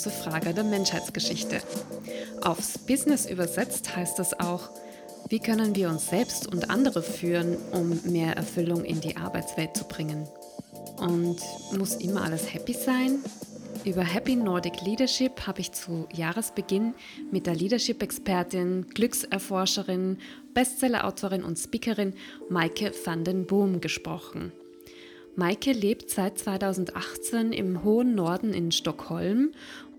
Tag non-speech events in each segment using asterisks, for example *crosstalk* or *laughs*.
große Frage der Menschheitsgeschichte. Aufs Business übersetzt heißt das auch, wie können wir uns selbst und andere führen, um mehr Erfüllung in die Arbeitswelt zu bringen? Und muss immer alles happy sein? Über Happy Nordic Leadership habe ich zu Jahresbeginn mit der Leadership-Expertin, Glückserforscherin, Bestseller-Autorin und Speakerin Maike van den Boom gesprochen. Maike lebt seit 2018 im hohen Norden in Stockholm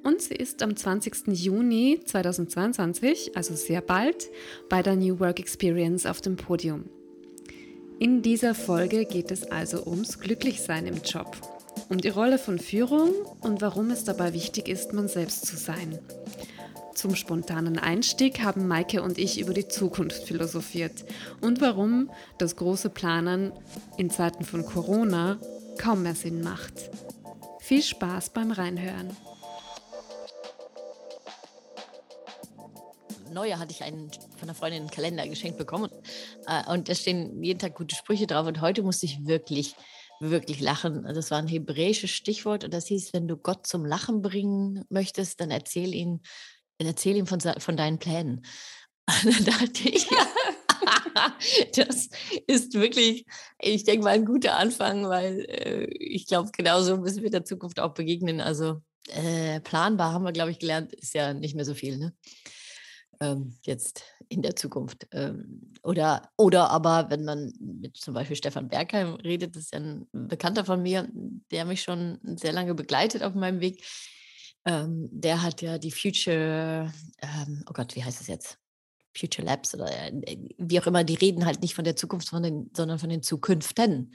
und sie ist am 20. Juni 2022, also sehr bald, bei der New Work Experience auf dem Podium. In dieser Folge geht es also ums Glücklichsein im Job, um die Rolle von Führung und warum es dabei wichtig ist, man selbst zu sein. Zum spontanen Einstieg haben Maike und ich über die Zukunft philosophiert und warum das große Planen in Zeiten von Corona kaum mehr Sinn macht. Viel Spaß beim Reinhören. Neujahr hatte ich einen von einer Freundin einen Kalender geschenkt bekommen äh, und da stehen jeden Tag gute Sprüche drauf und heute musste ich wirklich wirklich lachen. Das war ein hebräisches Stichwort und das hieß, wenn du Gott zum Lachen bringen möchtest, dann erzähl ihn, erzähl ihm von, von deinen Plänen. *laughs* Und da dachte ich, *laughs* das ist wirklich, ich denke mal, ein guter Anfang, weil äh, ich glaube, genauso müssen wir der Zukunft auch begegnen. Also äh, planbar haben wir, glaube ich, gelernt, ist ja nicht mehr so viel. Ne? Ähm, jetzt in der Zukunft. Ähm, oder, oder aber, wenn man mit zum Beispiel Stefan Bergheim redet, das ist ja ein Bekannter von mir, der mich schon sehr lange begleitet auf meinem Weg. Ähm, der hat ja die Future, ähm, oh Gott, wie heißt es jetzt? Future Labs oder äh, wie auch immer, die reden halt nicht von der Zukunft, sondern von den Zukünften.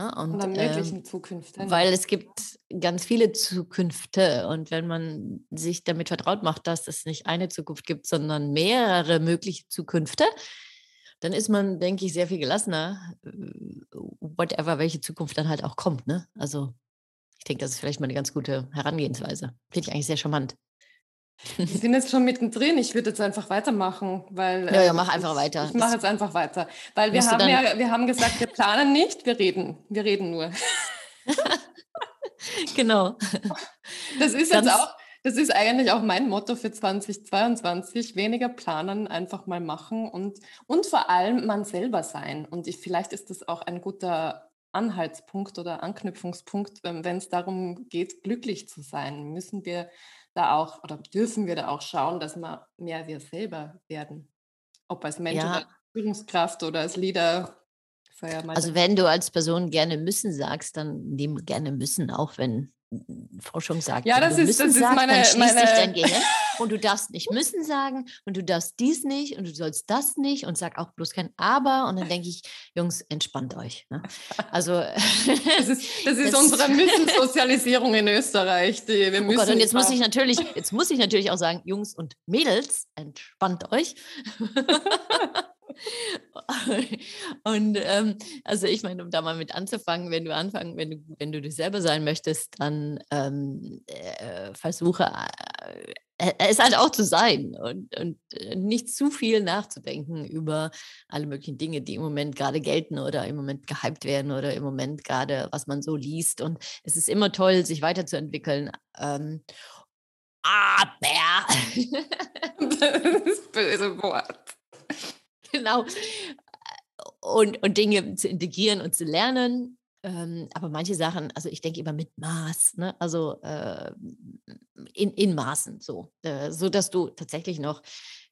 Ne? Und, Oder möglichen ähm, Zukünfte. Weil es gibt ganz viele Zukünfte und wenn man sich damit vertraut macht, dass es nicht eine Zukunft gibt, sondern mehrere mögliche Zukünfte, dann ist man, denke ich, sehr viel gelassener, äh, whatever, welche Zukunft dann halt auch kommt. Ne? Also ich denke, das ist vielleicht mal eine ganz gute Herangehensweise. Finde ich eigentlich sehr charmant. Wir sind jetzt schon mittendrin. Ich würde jetzt einfach weitermachen, weil. Ja, ja, mach äh, einfach weiter. Ich, ich mache jetzt einfach weiter. Weil wir haben ja, wir haben gesagt, wir planen nicht, wir reden. Wir reden nur. *laughs* genau. Das ist Ganz jetzt auch, das ist eigentlich auch mein Motto für 2022. Weniger planen, einfach mal machen und, und vor allem man selber sein. Und ich, vielleicht ist das auch ein guter Anhaltspunkt oder Anknüpfungspunkt, wenn es darum geht, glücklich zu sein. Müssen wir da auch oder dürfen wir da auch schauen, dass wir mehr wir selber werden. Ob als Mensch ja. oder Führungskraft oder als Leader. Also wenn du als Person gerne müssen sagst, dann nimm gerne müssen, auch wenn Forschung sagt, ja, das ist, das ist sagst, meine, dann meine... sich dein Gehirn und du darfst nicht müssen sagen und du darfst dies nicht und du sollst das nicht und sag auch bloß kein Aber und dann denke ich, Jungs, entspannt euch. Ne? Also *laughs* das ist, das ist *laughs* das unsere Müssen-Sozialisierung in Österreich. Die, wir müssen oh Gott, und jetzt muss ich natürlich, jetzt muss ich natürlich auch sagen, Jungs und Mädels, entspannt euch. *laughs* *laughs* Und ähm, also ich meine, um da mal mit anzufangen, wenn du anfangen, wenn du, wenn du dich selber sein möchtest, dann ähm, äh, versuche äh, äh, es halt auch zu sein und, und äh, nicht zu viel nachzudenken über alle möglichen Dinge, die im Moment gerade gelten oder im Moment gehypt werden oder im Moment gerade, was man so liest. Und es ist immer toll, sich weiterzuentwickeln. Ähm, aber *laughs* das böse Wort. *laughs* genau. Und, und Dinge zu integrieren und zu lernen. Ähm, aber manche Sachen, also ich denke immer mit Maß, ne? also äh, in, in Maßen so, äh, so dass du tatsächlich noch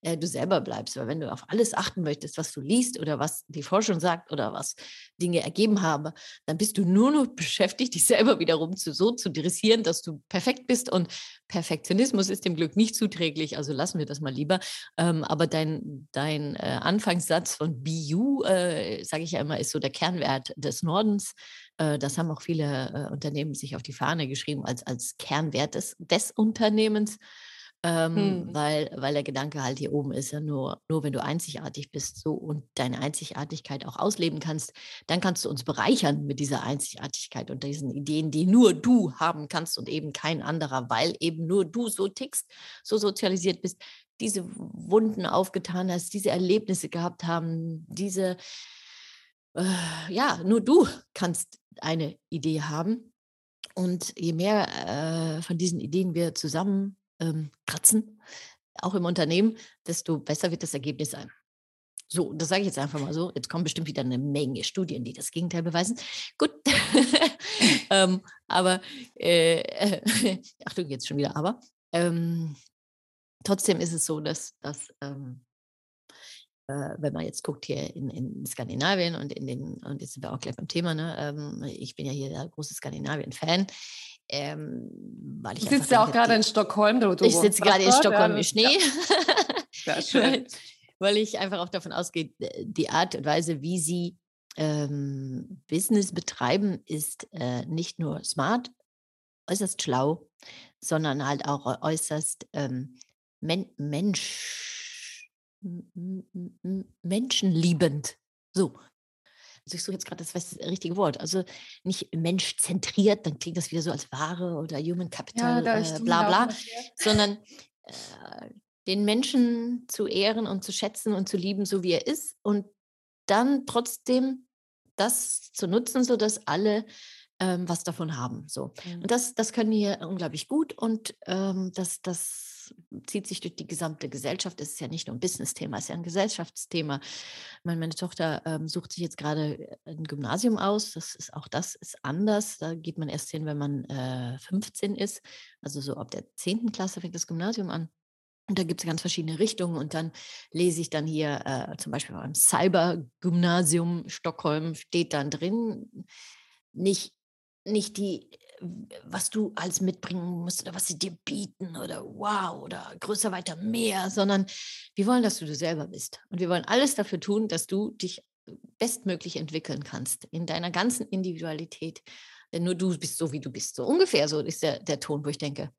äh, du selber bleibst. Weil wenn du auf alles achten möchtest, was du liest oder was die Forschung sagt oder was Dinge ergeben haben, dann bist du nur noch *laughs* beschäftigt, dich selber wiederum zu, so zu dressieren, dass du perfekt bist. Und Perfektionismus ist dem Glück nicht zuträglich, also lassen wir das mal lieber. Ähm, aber dein, dein äh, Anfangssatz von BU, äh, sage ich ja immer, ist so der Kernwert des Nordens. Äh, das haben auch viele äh, Unternehmen sich auf die Fahne geschrieben als, als Kernwert des, des Unternehmens. Ähm, hm. weil, weil der Gedanke halt hier oben ist ja nur, nur wenn du einzigartig bist so und deine Einzigartigkeit auch ausleben kannst, dann kannst du uns bereichern mit dieser Einzigartigkeit und diesen Ideen, die nur du haben kannst und eben kein anderer, weil eben nur du so tickst, so sozialisiert bist, diese Wunden aufgetan hast, diese Erlebnisse gehabt haben, diese, äh, ja, nur du kannst eine Idee haben Und je mehr äh, von diesen Ideen wir zusammen ähm, kratzen, auch im Unternehmen, desto besser wird das Ergebnis sein. So, das sage ich jetzt einfach mal so. Jetzt kommen bestimmt wieder eine Menge Studien, die das Gegenteil beweisen. Gut. *laughs* ähm, aber, äh, *laughs* äh, Achtung, jetzt schon wieder aber. Ähm, trotzdem ist es so, dass, dass ähm, äh, wenn man jetzt guckt hier in, in, Skandinavien und in den, und jetzt sind wir auch gleich beim Thema, ne? Ähm, ich bin ja hier der große Skandinavien-Fan. Ähm, weil ich du sitzt ja auch gerade in Stockholm. Du, du ich sitze gerade in Stockholm im Schnee. Ja. *laughs* Schön. weil ich einfach auch davon ausgehe, die Art und Weise, wie sie ähm, Business betreiben, ist äh, nicht nur smart, äußerst schlau, sondern halt auch äußerst ähm, men Mensch, menschenliebend. So. Also ich suche jetzt gerade das, richtige Wort. Also nicht menschzentriert, dann klingt das wieder so als Ware oder Human Capital, ja, äh, bla bla, sondern äh, den Menschen zu ehren und zu schätzen und zu lieben, so wie er ist und dann trotzdem das zu nutzen, sodass alle ähm, was davon haben. So. Mhm. Und das, das können hier unglaublich gut und ähm, das, das zieht sich durch die gesamte Gesellschaft. Es ist ja nicht nur ein Business-Thema, es ist ja ein Gesellschaftsthema. Meine, meine Tochter ähm, sucht sich jetzt gerade ein Gymnasium aus. Das ist auch das ist anders. Da geht man erst hin, wenn man äh, 15 ist. Also so ab der 10. Klasse fängt das Gymnasium an. Und da gibt es ganz verschiedene Richtungen. Und dann lese ich dann hier äh, zum Beispiel beim Cyber-Gymnasium Stockholm steht dann drin, nicht, nicht die, was du alles mitbringen musst oder was sie dir bieten oder wow oder größer, weiter, mehr, sondern wir wollen, dass du du selber bist. Und wir wollen alles dafür tun, dass du dich bestmöglich entwickeln kannst in deiner ganzen Individualität. Denn nur du bist so, wie du bist. So ungefähr so ist der, der Ton, wo ich denke,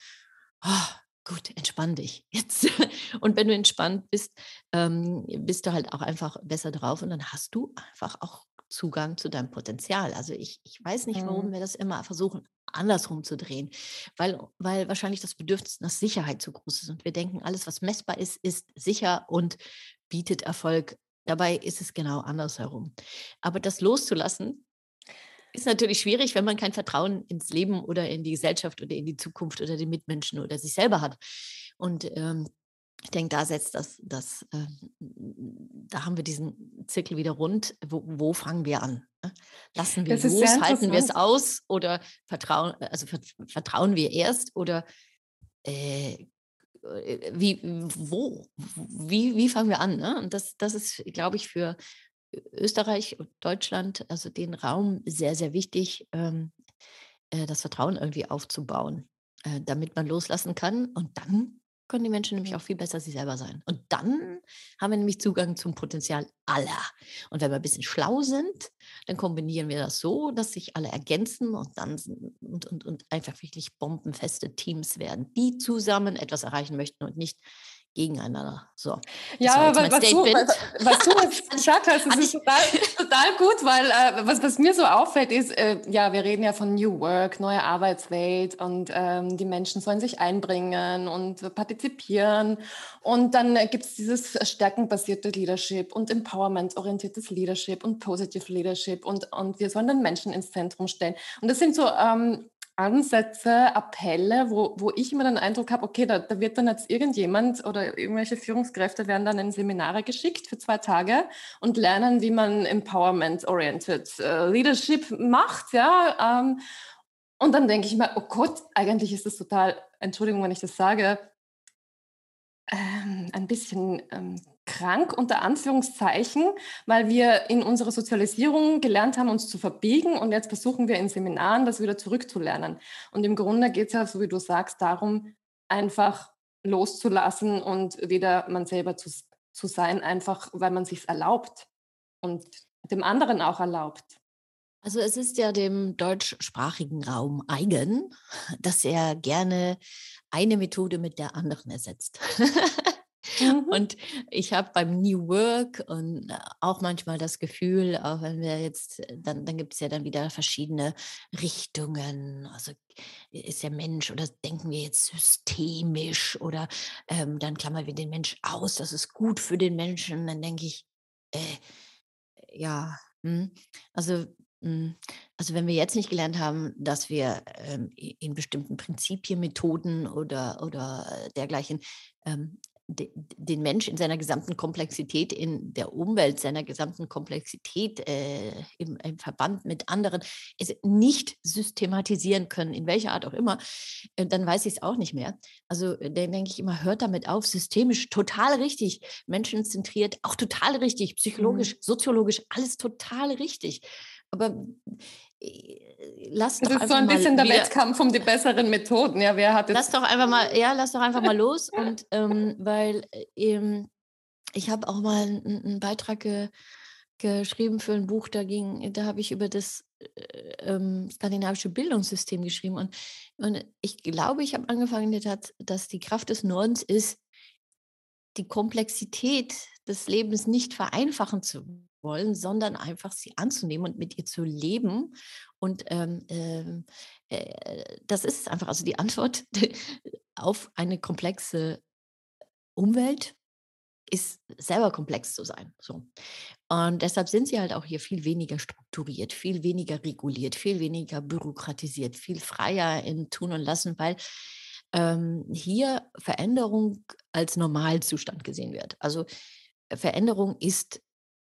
oh, gut, entspann dich jetzt. *laughs* Und wenn du entspannt bist, ähm, bist du halt auch einfach besser drauf und dann hast du einfach auch Zugang zu deinem Potenzial. Also ich, ich weiß nicht, warum mhm. wir das immer versuchen, andersrum zu drehen, weil, weil wahrscheinlich das Bedürfnis nach Sicherheit zu groß ist und wir denken, alles, was messbar ist, ist sicher und bietet Erfolg. Dabei ist es genau andersherum. Aber das loszulassen, ist natürlich schwierig, wenn man kein Vertrauen ins Leben oder in die Gesellschaft oder in die Zukunft oder den Mitmenschen oder sich selber hat. Und ähm, ich denke, da setzt das, das äh, da haben wir diesen Zirkel wieder rund. Wo, wo fangen wir an? Ne? Lassen wir los, halten wir es aus oder vertrauen, also vertrauen wir erst oder äh, äh, wie, wo, wie, wie fangen wir an? Ne? Und das, das ist, glaube ich, für Österreich und Deutschland, also den Raum sehr, sehr wichtig, ähm, äh, das Vertrauen irgendwie aufzubauen, äh, damit man loslassen kann. Und dann können die Menschen nämlich auch viel besser sie selber sein. Und dann haben wir nämlich Zugang zum Potenzial aller. Und wenn wir ein bisschen schlau sind, dann kombinieren wir das so, dass sich alle ergänzen und dann und, und, und einfach wirklich bombenfeste Teams werden, die zusammen etwas erreichen möchten und nicht gegeneinander. So. Ja, was, was, du, was, was, du, jetzt *laughs* gesagt hast, das ist total, total gut, weil äh, was, was mir so auffällt, ist, äh, ja, wir reden ja von New Work, neue Arbeitswelt und ähm, die Menschen sollen sich einbringen und partizipieren. Und dann äh, gibt es dieses stärkenbasierte Leadership und Empowerment-orientiertes Leadership und Positive Leadership und, und wir sollen den Menschen ins Zentrum stellen. Und das sind so ähm, Ansätze, Appelle, wo, wo ich immer den Eindruck habe, okay, da, da wird dann jetzt irgendjemand oder irgendwelche Führungskräfte werden dann in Seminare geschickt für zwei Tage und lernen, wie man Empowerment-Oriented äh, Leadership macht, ja. Ähm, und dann denke ich mir, oh Gott, eigentlich ist das total, Entschuldigung, wenn ich das sage, ähm, ein bisschen ähm, krank unter Anführungszeichen, weil wir in unserer Sozialisierung gelernt haben, uns zu verbiegen und jetzt versuchen wir in Seminaren das wieder zurückzulernen. Und im Grunde geht es ja, so wie du sagst, darum, einfach loszulassen und wieder man selber zu, zu sein, einfach weil man sich erlaubt und dem anderen auch erlaubt. Also es ist ja dem deutschsprachigen Raum eigen, dass er gerne eine Methode mit der anderen ersetzt. *laughs* Mhm. Und ich habe beim New Work und äh, auch manchmal das Gefühl, auch wenn wir jetzt, äh, dann, dann gibt es ja dann wieder verschiedene Richtungen. Also ist der Mensch oder denken wir jetzt systemisch oder ähm, dann klammern wir den Mensch aus, das ist gut für den Menschen. Dann denke ich, äh, ja, hm, also Hm, also wenn wir jetzt nicht gelernt haben, dass wir ähm, in bestimmten Prinzipien, Methoden oder, oder dergleichen ähm, den Mensch in seiner gesamten Komplexität, in der Umwelt, seiner gesamten Komplexität äh, im, im, Verband mit anderen nicht systematisieren können, in welcher Art auch immer, äh, dann weiß ich es auch nicht mehr. Also dann denke ich immer, hört damit auf, systemisch total richtig, menschenzentriert, auch total richtig, psychologisch, mhm. soziologisch, alles total richtig. Aber äh, lass doch das ist so ein bisschen der Wettkampf um die besseren Methoden. Ja, wer hat lass doch einfach mal, ja, lass doch einfach mal los. Und ähm, weil ähm, ich habe auch mal einen, einen Beitrag ge, geschrieben für ein Buch, da ging, da habe ich über das äh, ähm, skandinavische Bildungssystem geschrieben. Und, und ich glaube, ich habe angefangen, dass die Kraft des Nordens ist, die Komplexität des Lebens nicht vereinfachen zu wollen, sondern einfach sie anzunehmen und mit ihr zu leben. Und ähm, ähm äh, das ist einfach also die Antwort *laughs* auf eine komplexe Umwelt ist selber komplex zu sein. So. Und deshalb sind sie halt auch hier viel weniger strukturiert, viel weniger reguliert, viel weniger bürokratisiert, viel freier in Tun und Lassen, weil ähm, hier Veränderung als Normalzustand gesehen wird. Also Veränderung ist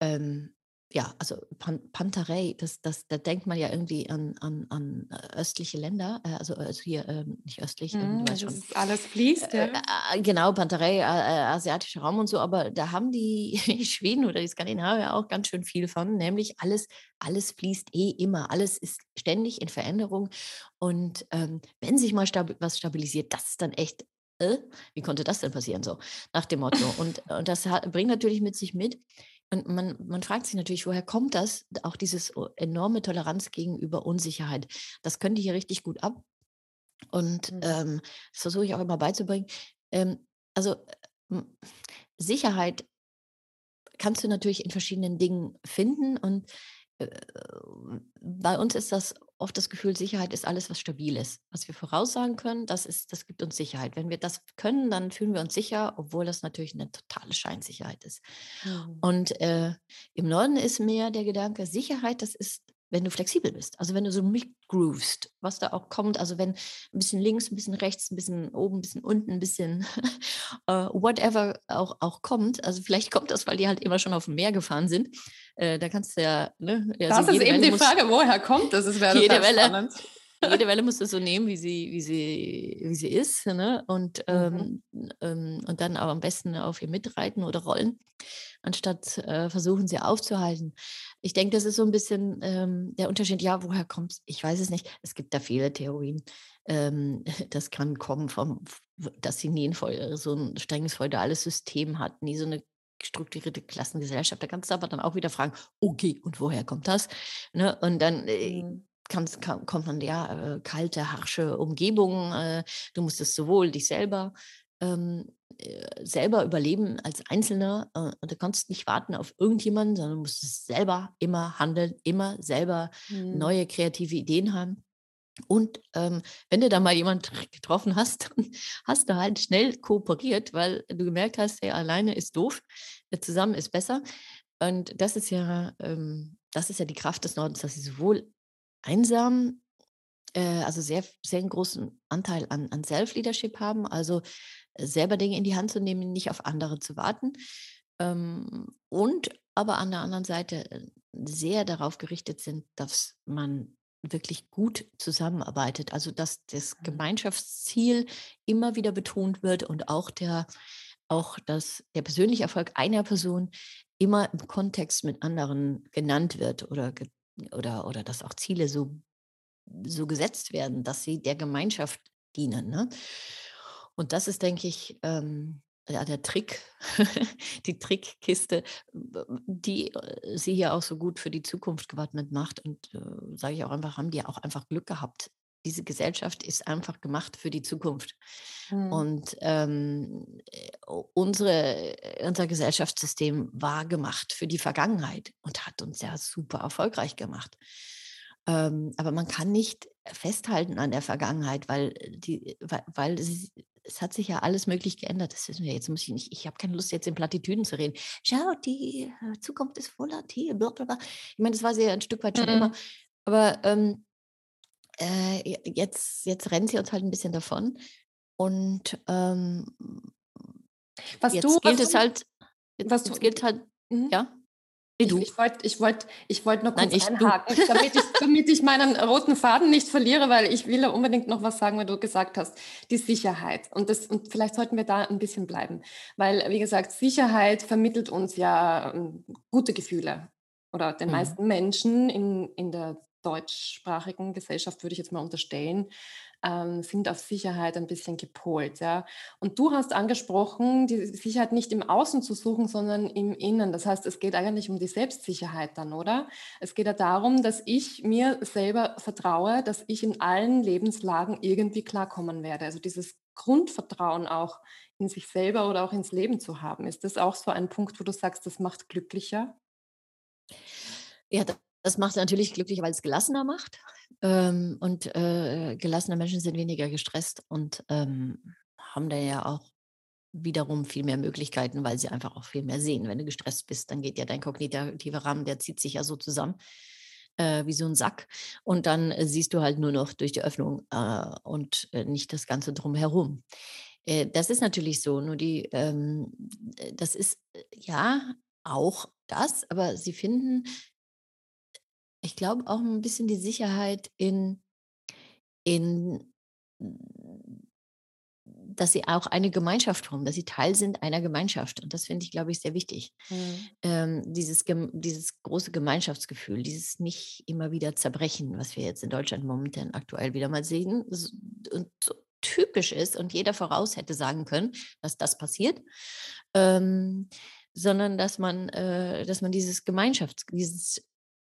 ähm, ja, also Pan Pantarei, das, das, da denkt man ja irgendwie an, an, an äh, östliche Länder, äh, also, also hier ähm, nicht östlich, ähm, mm, schon. alles fließt, ja. Äh, äh, genau, Pantarei, äh, asiatischer Raum und so, aber da haben *laughs* die Schweden oder die Skandinavier auch ganz schön viel von, nämlich alles, alles fließt eh immer, alles ist ständig in Veränderung und ähm, wenn sich mal stabi was stabilisiert, das ist dann echt wie konnte das denn passieren so nach dem Motto und, und das hat, bringt natürlich mit sich mit und man, man fragt sich natürlich, woher kommt das? Auch dieses enorme Toleranz gegenüber Unsicherheit. Das könnte hier richtig gut ab. Und mhm. ähm, das versuche ich auch immer beizubringen. Ähm, also Sicherheit kannst du natürlich in verschiedenen Dingen finden. Und äh, bei uns ist das oft das Gefühl, Sicherheit ist alles, was stabil ist. Was wir voraussagen können, das, ist, das gibt uns Sicherheit. Wenn wir das können, dann fühlen wir uns sicher, obwohl das natürlich eine totale Scheinsicherheit ist. Mhm. Und äh, im Norden ist mehr der Gedanke, Sicherheit, das ist wenn du flexibel bist. Also wenn du so mitgroovst, was da auch kommt. Also wenn ein bisschen links, ein bisschen rechts, ein bisschen oben, ein bisschen unten, ein bisschen uh, *laughs* whatever auch, auch kommt. Also vielleicht kommt das, weil die halt immer schon auf dem Meer gefahren sind. Äh, da kannst du ja. Ne, also das ist eben Welle die Frage, woher kommt das? Das wäre *laughs* jede Welle. Spannend. Jede *laughs* Welle musst du so nehmen, wie sie, wie sie, wie sie ist. Ne? Und, mhm. ähm, ähm, und dann aber am besten auf ihr mitreiten oder rollen anstatt äh, versuchen, sie aufzuhalten. Ich denke, das ist so ein bisschen ähm, der Unterschied. Ja, woher kommt es? Ich weiß es nicht. Es gibt da viele Theorien. Ähm, *laughs* das kann kommen vom, dass sie nie ein voll, so ein strenges feudales System hatten, nie so eine strukturierte Klassengesellschaft. Da kannst du aber dann auch wieder fragen, okay, und woher kommt das? Ne? Und dann äh, mhm. Kannst, kann, kommt man ja äh, kalte, harsche Umgebung. Äh, du musstest sowohl dich selber ähm, äh, selber überleben als Einzelner äh, und du kannst nicht warten auf irgendjemanden, sondern du musst selber immer handeln, immer selber mhm. neue kreative Ideen haben. Und ähm, wenn du da mal jemanden getroffen hast, dann *laughs* hast du halt schnell kooperiert, weil du gemerkt hast, hey, alleine ist doof, zusammen ist besser. Und das ist ja, ähm, das ist ja die Kraft des Nordens, dass sie sowohl einsam, äh, also sehr, sehr einen großen Anteil an, an Self-Leadership haben, also selber Dinge in die Hand zu nehmen, nicht auf andere zu warten. Ähm, und aber an der anderen Seite äh, sehr darauf gerichtet sind, dass man wirklich gut zusammenarbeitet. Also dass das mhm. Gemeinschaftsziel immer wieder betont wird und auch der, auch das, der persönliche Erfolg einer Person immer im Kontext mit anderen genannt wird oder, oder, oder dass auch Ziele so, so gesetzt werden, dass sie der Gemeinschaft dienen. Ne? Und das ist, denke ich, ähm, ja, der Trick, *laughs* die Trickkiste, die äh, sie hier auch so gut für die Zukunft gewappnet macht. Und äh, sage ich auch einfach, haben die auch einfach Glück gehabt. Diese Gesellschaft ist einfach gemacht für die Zukunft. Mhm. Und ähm, äh, unsere, unser Gesellschaftssystem war gemacht für die Vergangenheit und hat uns ja super erfolgreich gemacht. Ähm, aber man kann nicht festhalten an der Vergangenheit, weil, die, weil, weil sie, es hat sich ja alles möglich geändert. Das wissen wir jetzt. Muss ich nicht, ich habe keine Lust, jetzt in Plattitüden zu reden. Schau, die äh, Zukunft ist volatil. Blablabla. Ich meine, das war sie ja ein Stück weit schon mhm. immer. Aber ähm, äh, jetzt, jetzt rennt sie uns halt ein bisschen davon. Und ähm, was jetzt du, gilt was es du, halt, jetzt, was jetzt gilt halt, mhm. ja. Ich, ich wollte ich wollt, ich wollt noch kurz Nein, einhaken, damit ich, damit ich meinen roten Faden nicht verliere, weil ich will ja unbedingt noch was sagen, weil du gesagt hast, die Sicherheit. Und, das, und vielleicht sollten wir da ein bisschen bleiben. Weil, wie gesagt, Sicherheit vermittelt uns ja ähm, gute Gefühle. Oder den mhm. meisten Menschen in, in der deutschsprachigen Gesellschaft, würde ich jetzt mal unterstellen, ähm, sind auf Sicherheit ein bisschen gepolt. Ja? Und du hast angesprochen, die Sicherheit nicht im Außen zu suchen, sondern im Innen. Das heißt, es geht eigentlich um die Selbstsicherheit dann, oder? Es geht ja darum, dass ich mir selber vertraue, dass ich in allen Lebenslagen irgendwie klarkommen werde. Also dieses Grundvertrauen auch in sich selber oder auch ins Leben zu haben. Ist das auch so ein Punkt, wo du sagst, das macht glücklicher? Ja, das macht natürlich glücklicher, weil es gelassener macht. Ähm, und äh, gelassene Menschen sind weniger gestresst und ähm, haben da ja auch wiederum viel mehr Möglichkeiten, weil sie einfach auch viel mehr sehen. Wenn du gestresst bist, dann geht ja dein kognitiver Rahmen, der zieht sich ja so zusammen äh, wie so ein Sack. Und dann äh, siehst du halt nur noch durch die Öffnung äh, und äh, nicht das Ganze drumherum. Das ist natürlich so, nur die, ähm, das ist ja auch das, aber sie finden ich glaube auch ein bisschen die Sicherheit in in dass sie auch eine Gemeinschaft formen, dass sie Teil sind einer Gemeinschaft. Und das finde ich, glaube ich, sehr wichtig. Mhm. Ähm, dieses, dieses große Gemeinschaftsgefühl, dieses nicht immer wieder Zerbrechen, was wir jetzt in Deutschland momentan aktuell wieder mal sehen und so typisch ist und jeder voraus hätte sagen können, dass das passiert. Ähm, sondern dass man, äh, dass man dieses Gemeinschafts-, dieses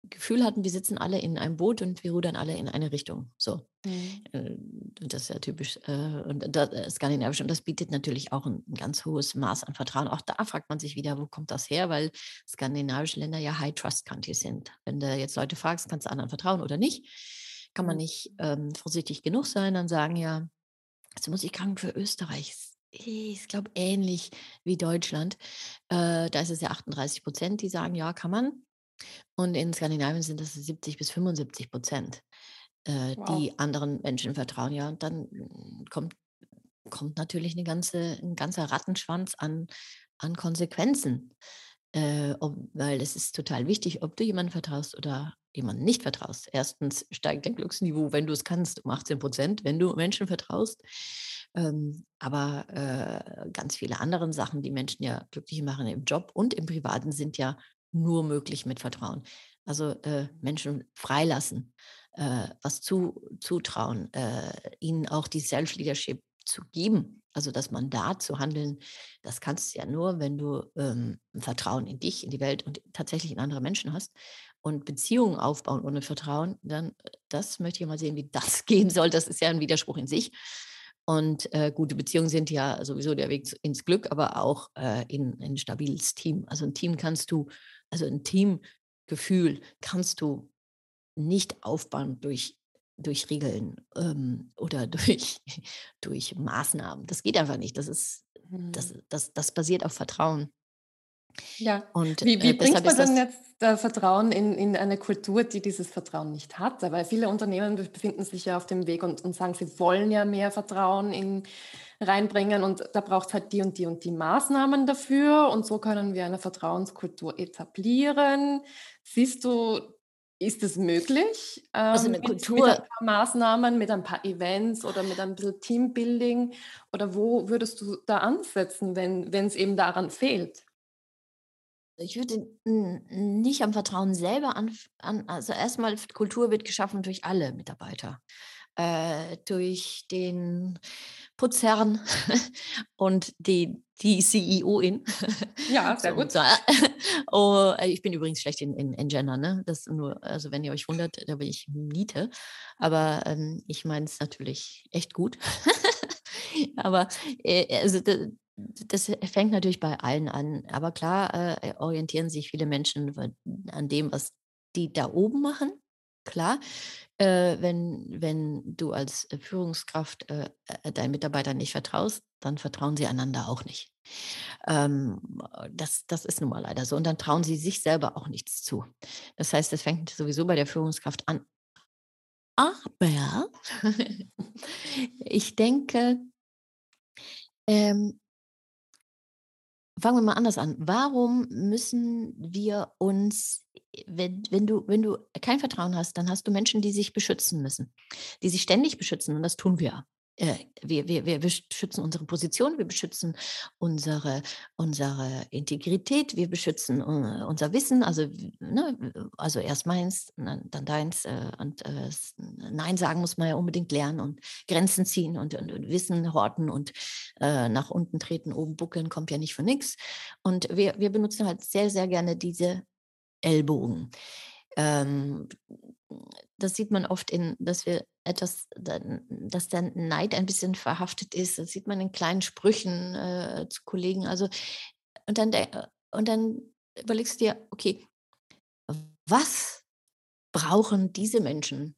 Gefühl hatten, wir sitzen alle in einem Boot und wir rudern alle in eine Richtung. So. Mhm. Äh, das ist ja typisch äh, und das, äh, skandinavisch. Und das bietet natürlich auch ein, ein, ganz hohes Maß an Vertrauen. Auch da fragt man sich wieder, wo kommt das her? Weil skandinavische Länder ja High Trust Countries sind. Wenn du jetzt Leute fragst, kannst du anderen vertrauen oder nicht, kann man mhm. nicht ähm, vorsichtig genug sein, dann sagen ja, jetzt muss ich krank für Österreich. Ich glaube, ähnlich wie Deutschland. Äh, da ist es ja 38 Prozent, die sagen, ja, kann man. Und in Skandinavien sind das 70 bis 75 Prozent, äh, wow. die anderen Menschen vertrauen. Ja, und dann hm, kommt, kommt natürlich eine ganze, ein ganzer Rattenschwanz an, an Konsequenzen. Äh, ob, weil es ist total wichtig, ob du jemandem vertraust oder jemandem nicht vertraust. Erstens steigt dein Glücksniveau, wenn du es kannst, um 18 Prozent, wenn du Menschen vertraust. Ähm, aber äh, ganz viele andere Sachen, die Menschen ja glücklich machen im Job und im Privaten, sind ja nur möglich mit Vertrauen. Also äh, Menschen freilassen, äh, was zu, zutrauen, äh, ihnen auch die Self-Leadership zu geben, also das Mandat zu handeln, das kannst du ja nur, wenn du ähm, Vertrauen in dich, in die Welt und tatsächlich in andere Menschen hast und Beziehungen aufbauen ohne Vertrauen, dann äh, das möchte ich mal sehen, wie das *laughs* gehen soll. Das ist ja ein Widerspruch in sich. Und äh, gute Beziehungen sind ja sowieso der Weg ins Glück, aber auch äh, in, in ein stabiles Team. Also ein Team kannst du also ein Teamgefühl kannst du nicht aufbauen durch, durch Regeln ähm, oder *laughs* durch, durch Maßnahmen. Das geht einfach nicht. Das ist, das, mhm. das, das basiert auf Vertrauen. Ja, und wie, wie äh, bringt man dann jetzt äh, Vertrauen in, in eine Kultur, die dieses Vertrauen nicht hat? Weil viele Unternehmen befinden sich ja auf dem Weg und, und sagen, sie wollen ja mehr Vertrauen in, reinbringen und da braucht es halt die und die und die Maßnahmen dafür und so können wir eine Vertrauenskultur etablieren. Siehst du, ist es möglich? Also eine ähm, Kultur. Mit, mit ein paar Maßnahmen, mit ein paar Events oder mit ein bisschen Teambuilding? Oder wo würdest du da ansetzen, wenn es eben daran fehlt? Ich würde nicht am Vertrauen selber an, an also erstmal Kultur wird geschaffen durch alle Mitarbeiter, äh, durch den Putzherren *laughs* und die, die CEO-In. Ja, *laughs* sehr so, gut. So. *laughs* Oh, äh, ich bin übrigens schlecht in, in, in Gender, ne? Das nur, also wenn ihr euch wundert, da bin ich Niete. Aber ähm, ich meine es natürlich echt gut. Aber äh, also das fängt natürlich bei allen an. Aber klar äh, orientieren sich viele Menschen an dem, was die da oben machen klar, äh, wenn, wenn du als äh, Führungskraft äh, äh, deinen Mitarbeitern nicht vertraust, dann vertrauen sie einander auch nicht. Ähm, das, das ist nun mal leider so. Und dann trauen sie sich selber auch nichts zu. Das heißt, es fängt sowieso bei der Führungskraft an. Aber *laughs* ich denke, ähm, fangen wir mal anders an. Warum müssen wir uns, wenn, wenn, du, wenn du kein Vertrauen hast, dann hast du Menschen, die sich beschützen müssen, die sich ständig beschützen und das tun wir. Äh, wir, wir, wir beschützen unsere Position, wir beschützen unsere, unsere Integrität, wir beschützen uh, unser Wissen, also, ne, also erst meins, dann deins äh, und äh, Nein sagen muss man ja unbedingt lernen und Grenzen ziehen und, und, und Wissen horten und äh, nach unten treten, oben buckeln, kommt ja nicht von nichts. Und wir, wir benutzen halt sehr, sehr gerne diese Ellbogen. Ähm, das sieht man oft in, dass wir etwas, dass der Neid ein bisschen verhaftet ist. Das sieht man in kleinen Sprüchen äh, zu Kollegen. Also, und dann, und dann überlegst du dir, okay, was brauchen diese Menschen,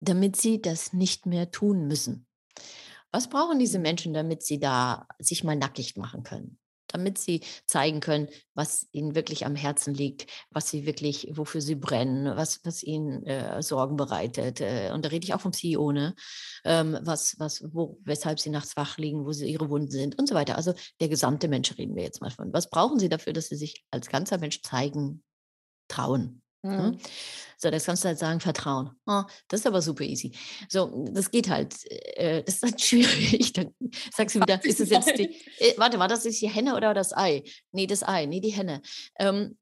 damit sie das nicht mehr tun müssen? Was brauchen diese mhm. Menschen, damit sie da sich mal nackig machen können? Damit sie zeigen können, was ihnen wirklich am Herzen liegt, was sie wirklich, wofür sie brennen, was, was ihnen äh, Sorgen bereitet. Äh, und da rede ich auch vom CEO, ne? Ähm, was, was, wo, weshalb sie nachts wach liegen, wo sie ihre Wunden sind und so weiter. Also der gesamte Mensch reden wir jetzt mal von. Was brauchen sie dafür, dass sie sich als ganzer Mensch zeigen, trauen? Mhm. So, das kannst du halt sagen, Vertrauen. Oh, das ist aber super easy. So, das geht halt. Äh, *laughs* das ist halt schwierig. Dann sagst du wieder, ist es jetzt die, äh, warte, war das jetzt die Henne oder das Ei? Nee, das Ei, nee, die Henne. Ähm,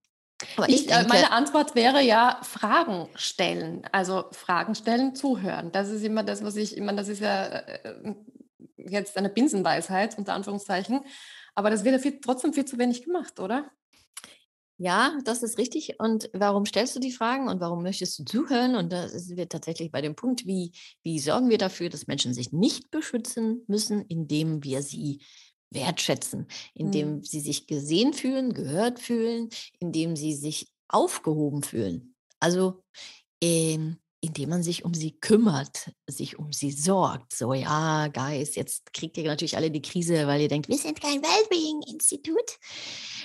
aber ich, ich äh, denke, meine Antwort wäre ja Fragen stellen. Also Fragen stellen, zuhören. Das ist immer das, was ich, ich meine, das ist ja äh, jetzt eine Binsenweisheit, unter Anführungszeichen. Aber das wird ja viel, trotzdem viel zu wenig gemacht, oder? Ja, das ist richtig. Und warum stellst du die Fragen und warum möchtest du zuhören? Und da sind wir tatsächlich bei dem Punkt, wie, wie sorgen wir dafür, dass Menschen sich nicht beschützen müssen, indem wir sie wertschätzen, indem mhm. sie sich gesehen fühlen, gehört fühlen, indem sie sich aufgehoben fühlen. Also ähm, indem man sich um sie kümmert, sich um sie sorgt. So, ja, Guys, jetzt kriegt ihr natürlich alle die Krise, weil ihr denkt, wir sind kein Wellbeing-Institut.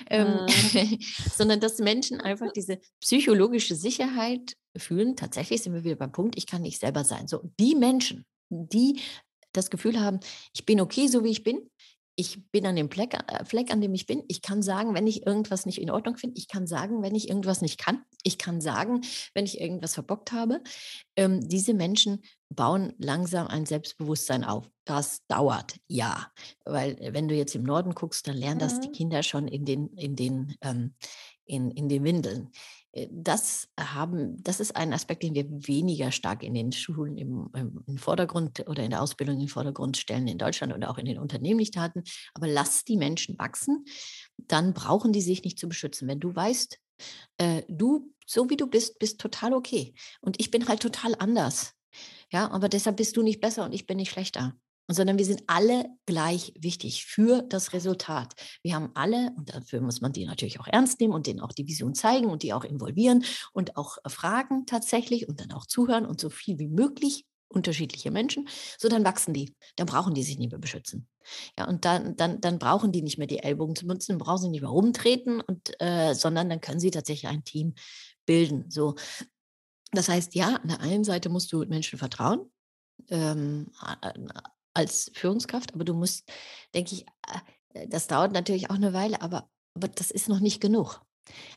Ähm, *laughs* sondern dass Menschen einfach diese psychologische Sicherheit fühlen. Tatsächlich sind wir wieder beim Punkt, ich kann nicht selber sein. So, die Menschen, die das Gefühl haben, ich bin okay, so wie ich bin, ich bin an dem Fleck, äh, Fleck, an dem ich bin. Ich kann sagen, wenn ich irgendwas nicht in Ordnung finde. Ich kann sagen, wenn ich irgendwas nicht kann. Ich kann sagen, wenn ich irgendwas verbockt habe. Ähm, diese Menschen bauen langsam ein Selbstbewusstsein auf. Das dauert, ja. Weil äh, wenn du jetzt im Norden guckst, dann lernen das die mhm. Kinder schon in den, in den, ähm, in, in den Windeln. Äh, das haben, das ist ein Aspekt, den wir weniger stark in den Schulen im, im, Vordergrund oder in der Ausbildung im Vordergrund stellen in Deutschland oder auch in den Unternehmen nicht hatten. Aber lass die Menschen wachsen, dann brauchen die sich nicht zu beschützen. Wenn du weißt, äh, du, so wie du bist, bist total okay. Und ich bin halt total anders. Ja, aber deshalb bist du nicht besser und ich bin nicht schlechter sondern wir sind alle gleich wichtig für das Resultat. Wir haben alle, und dafür muss man die natürlich auch ernst nehmen und denen auch die Vision zeigen und die auch involvieren und auch äh, fragen tatsächlich und dann auch zuhören und so viel wie möglich unterschiedliche Menschen, so dann wachsen die. Dann brauchen die sich nicht mehr beschützen. Ja, und dann, dann, dann brauchen die nicht mehr die Ellbogen zu benutzen, dann brauchen sie nicht mehr rumtreten, und, äh, sondern dann können sie tatsächlich ein Team bilden. So. Das heißt, ja, an der einen Seite musst du Menschen vertrauen, ähm, als Führungskraft, aber du musst, denke ich, äh, das dauert natürlich auch eine Weile, aber, aber das ist noch nicht genug.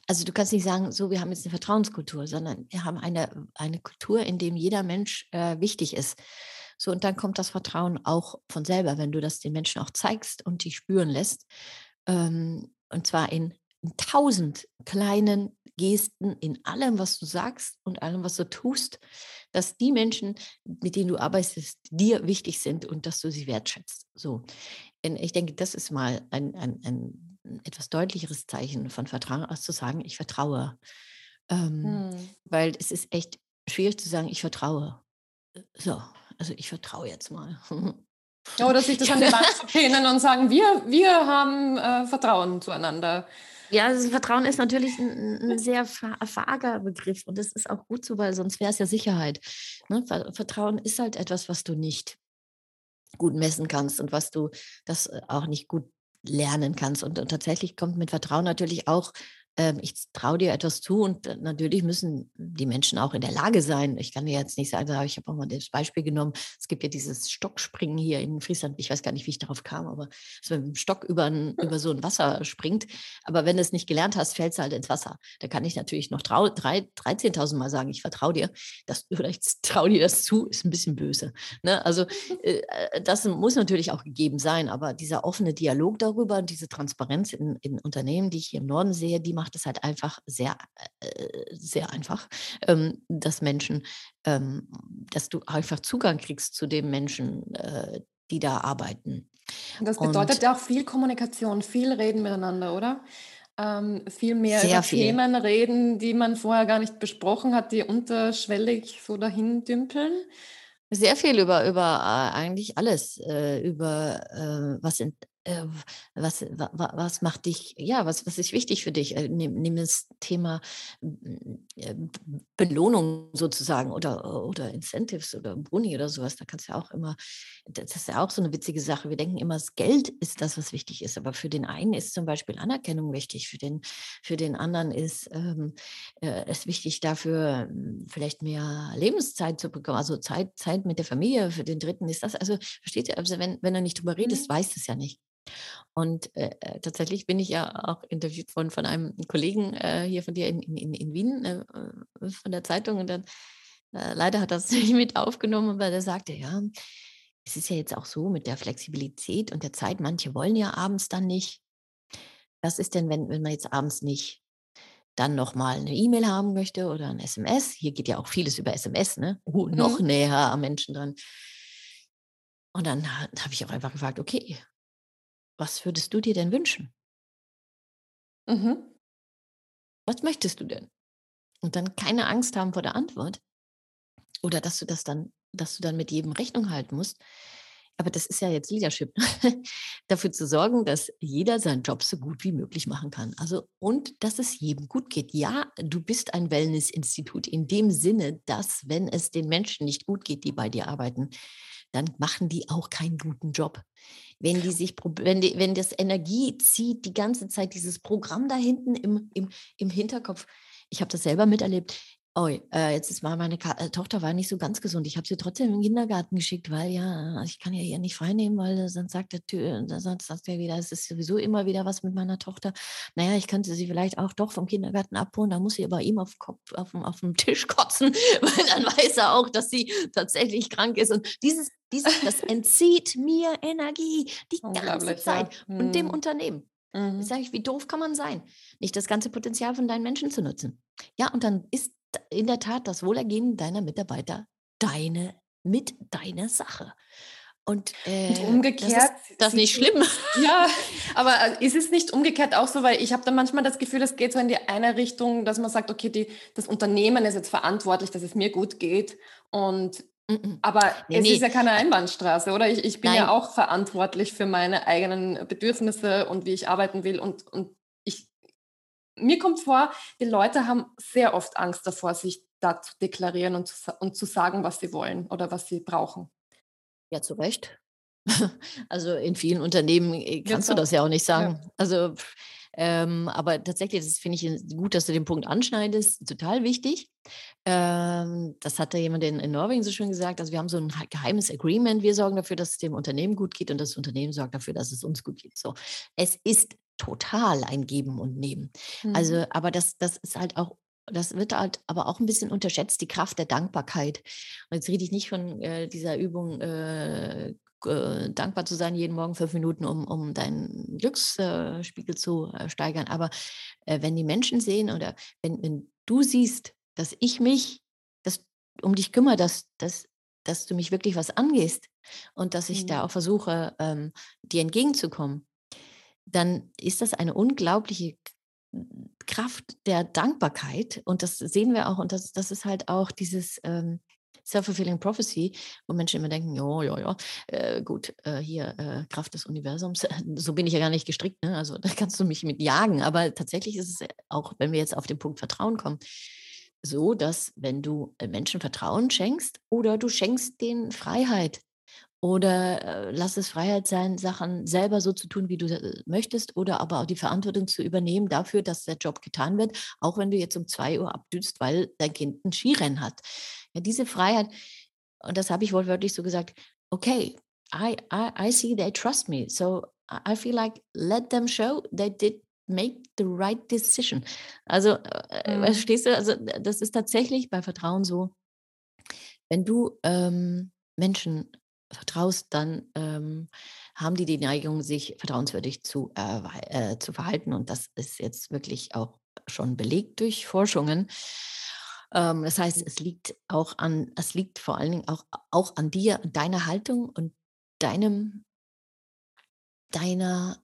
Also du kannst nicht sagen, so, wir haben jetzt eine Vertrauenskultur, sondern wir haben eine, eine Kultur, in dem jeder Mensch äh, wichtig ist. So, und dann kommt das Vertrauen auch von selber, wenn du das den Menschen auch zeigst und die spüren lässt. Ähm, und zwar in, in tausend kleinen Gesten, in allem, was du sagst und allem, was du tust dass die Menschen, mit denen du arbeitest, dir wichtig sind und dass du sie wertschätzt. So. Ich denke, das ist mal ein, ein, ein etwas deutlicheres Zeichen von Vertrauen, als zu sagen, ich vertraue. Ähm, hm. Weil es ist echt schwierig zu sagen, ich vertraue. So, also ich vertraue jetzt mal. Oder sich *laughs* das an die Wand zu und sagen, wir, wir haben äh, Vertrauen zueinander. Ja, also Vertrauen ist natürlich ein, ein sehr vager Begriff und das ist auch gut so, weil sonst wäre es ja Sicherheit. Ne? Vertrauen ist halt etwas, was du nicht gut messen kannst und was du das äh, auch nicht gut lernen kannst. Und, und tatsächlich kommt mit Vertrauen natürlich auch ich traue dir etwas zu und äh, natürlich müssen die Menschen auch in der Lage sein. Ich kann dir jetzt nicht sagen, ich habe auch mal das Beispiel genommen, es gibt ja dieses Stockspringen hier in Friesland, ich weiß gar nicht, wie ich darauf kam, aber dass man mit dem Stock über, ein, über so ein Wasser springt, aber wenn du es nicht gelernt hast, fällst du halt ins Wasser. Da kann ich natürlich noch 13.000 Mal sagen, ich vertraue dir, das, oder *laughs* ich traue dir das zu, ist ein bisschen böse. Ne? Also *laughs* äh, äh, das muss natürlich auch gegeben sein, aber dieser offene Dialog darüber, diese Transparenz in, in Unternehmen, die ich hier im Norden sehe, die macht macht es halt einfach sehr, äh, sehr einfach, ähm, dass Menschen, ähm, dass du einfach Zugang kriegst zu den Menschen, äh, die da arbeiten. Das bedeutet ja auch viel Kommunikation, viel Reden miteinander, oder? Ähm, viel mehr über viel. Themen reden, die man vorher gar nicht besprochen hat, die unterschwellig so dahin dümpeln. Sehr viel über, über äh, eigentlich alles, äh, über äh, was in, was, was macht dich, ja, was, was ist wichtig für dich? Äh, nimm, nimm das Thema äh, Belohnung sozusagen oder, oder Incentives oder Boni oder sowas. Da kannst du ja auch immer, das ist ja auch so eine witzige Sache. Wir denken immer, das Geld ist das, was wichtig ist. Aber für den einen ist zum Beispiel Anerkennung wichtig, für den, für den anderen ist ähm, äh, es wichtig dafür, vielleicht mehr Lebenszeit zu bekommen, also Zeit, Zeit mit der Familie. Für den dritten ist das, also versteht ihr, also wenn, wenn du nicht drüber redest, mhm. weißt du es ja nicht. Und äh, äh, tatsächlich bin ich ja auch interviewt worden von einem Kollegen äh, hier von dir in, in, in Wien, äh, äh, von der Zeitung. Und dann äh, leider hat das *laughs* nicht mit aufgenommen, weil er sagte, ja, es ist ja jetzt auch so mit der Flexibilität und der Zeit, manche wollen ja abends dann nicht. Was ist denn, wenn, wenn man jetzt abends nicht dann nochmal eine E-Mail haben möchte oder ein SMS? Hier geht ja auch vieles über SMS, ne? Uh, noch mhm. näher am Menschen dran. Und dann habe ich auch einfach gefragt, okay, was würdest du dir denn wünschen? Mhm. Was möchtest du denn? Und dann keine Angst haben vor der Antwort. Oder dass du das dann, dass du dann mit jedem Rechnung halten musst. Aber das ist ja jetzt Leadership. *laughs* Dafür zu sorgen, dass jeder seinen Job so gut wie möglich machen kann. Also, und dass es jedem gut geht. Ja, du bist ein Wellness-Institut in dem Sinne, dass, wenn es den Menschen nicht gut geht, die bei dir arbeiten, dann machen die auch keinen guten Job. Wenn die sich, wenn, die, wenn das Energie zieht, die ganze Zeit dieses Programm da hinten im, im, im Hinterkopf. Ich habe das selber miterlebt. Oh, äh, jetzt ist mal meine Ka äh, Tochter war nicht so ganz gesund. Ich habe sie trotzdem in den Kindergarten geschickt, weil ja, ich kann ja hier nicht freinehmen, weil sonst sagt der Tür, sonst sagt er wieder, es ist sowieso immer wieder was mit meiner Tochter. Naja, ich könnte sie vielleicht auch doch vom Kindergarten abholen, da muss sie aber ihm auf, Kopf, auf, auf dem Tisch *laughs* kotzen, weil dann weiß er auch, dass sie tatsächlich krank ist. Und dieses, dieses das entzieht mir Energie die ganze Zeit ja. und dem hm. Unternehmen. Mhm. Sag ich, wie doof kann man sein, nicht das ganze Potenzial von deinen Menschen zu nutzen? Ja, und dann ist in der Tat das Wohlergehen deiner Mitarbeiter deine mit deiner Sache. Und, äh, und umgekehrt. Das ist das nicht schlimm. Ja, *laughs* aber äh, ist es nicht umgekehrt auch so, weil ich habe dann manchmal das Gefühl, es geht so in die eine Richtung, dass man sagt, okay, die, das Unternehmen ist jetzt verantwortlich, dass es mir gut geht. Und aber nee, es nee. ist ja keine Einbahnstraße, oder? Ich, ich bin Nein. ja auch verantwortlich für meine eigenen Bedürfnisse und wie ich arbeiten will. Und, und mir kommt vor, die Leute haben sehr oft Angst davor, sich da zu deklarieren und zu, und zu sagen, was sie wollen oder was sie brauchen. Ja, zu Recht. *laughs* Also in vielen Unternehmen äh, kannst ja, du das ja auch nicht sagen. Ja. Also, ähm, aber tatsächlich, das finde ich gut, dass du den Punkt anschneidest, total wichtig. Ähm, das hat da jemand in, in, Norwegen so schön gesagt. Also wir haben so ein geheimes Agreement. Wir sorgen dafür, dass es dem Unternehmen gut geht und das Unternehmen sorgt dafür, dass es uns gut geht. So, es ist total ein Geben und Nehmen. Mhm. Also, aber das, das ist halt auch das wird halt aber auch ein bisschen unterschätzt, die Kraft der Dankbarkeit. Und jetzt rede ich nicht von äh, dieser Übung, äh, äh, dankbar zu sein, jeden Morgen fünf Minuten, um, um deinen Glücksspiegel zu äh, steigern. Aber äh, wenn die Menschen sehen oder wenn, wenn du siehst, dass ich mich dass, um dich kümmere, dass, dass, dass du mich wirklich was angehst und dass ich mhm. da auch versuche, ähm, dir entgegenzukommen, dann ist das eine unglaubliche Kraft der Dankbarkeit. Und das sehen wir auch. Und das, das ist halt auch dieses, ähm, Self-fulfilling Prophecy, wo Menschen immer denken, ja, ja, ja, äh, gut, äh, hier, äh, Kraft des Universums, *laughs* so bin ich ja gar nicht gestrickt, ne? also *laughs* da kannst du mich mit jagen, aber tatsächlich ist es auch, wenn wir jetzt auf den Punkt Vertrauen kommen, so, dass wenn du äh, Menschen Vertrauen schenkst oder du schenkst denen Freiheit, oder äh, lass es Freiheit sein, Sachen selber so zu tun, wie du äh, möchtest, oder aber auch die Verantwortung zu übernehmen dafür, dass der Job getan wird, auch wenn du jetzt um zwei Uhr abdüst, weil dein Kind ein Skirennen hat. Ja, diese Freiheit, und das habe ich wortwörtlich so gesagt, okay, I, I, I see they trust me. So I feel like let them show they did make the right decision. Also, äh, mhm. verstehst du, also das ist tatsächlich bei Vertrauen so, wenn du ähm, Menschen vertraust, dann ähm, haben die die Neigung, sich vertrauenswürdig zu, äh, äh, zu verhalten. Und das ist jetzt wirklich auch schon belegt durch Forschungen. Ähm, das heißt, es liegt auch an, es liegt vor allen Dingen auch, auch an dir, deiner Haltung und deinem, deiner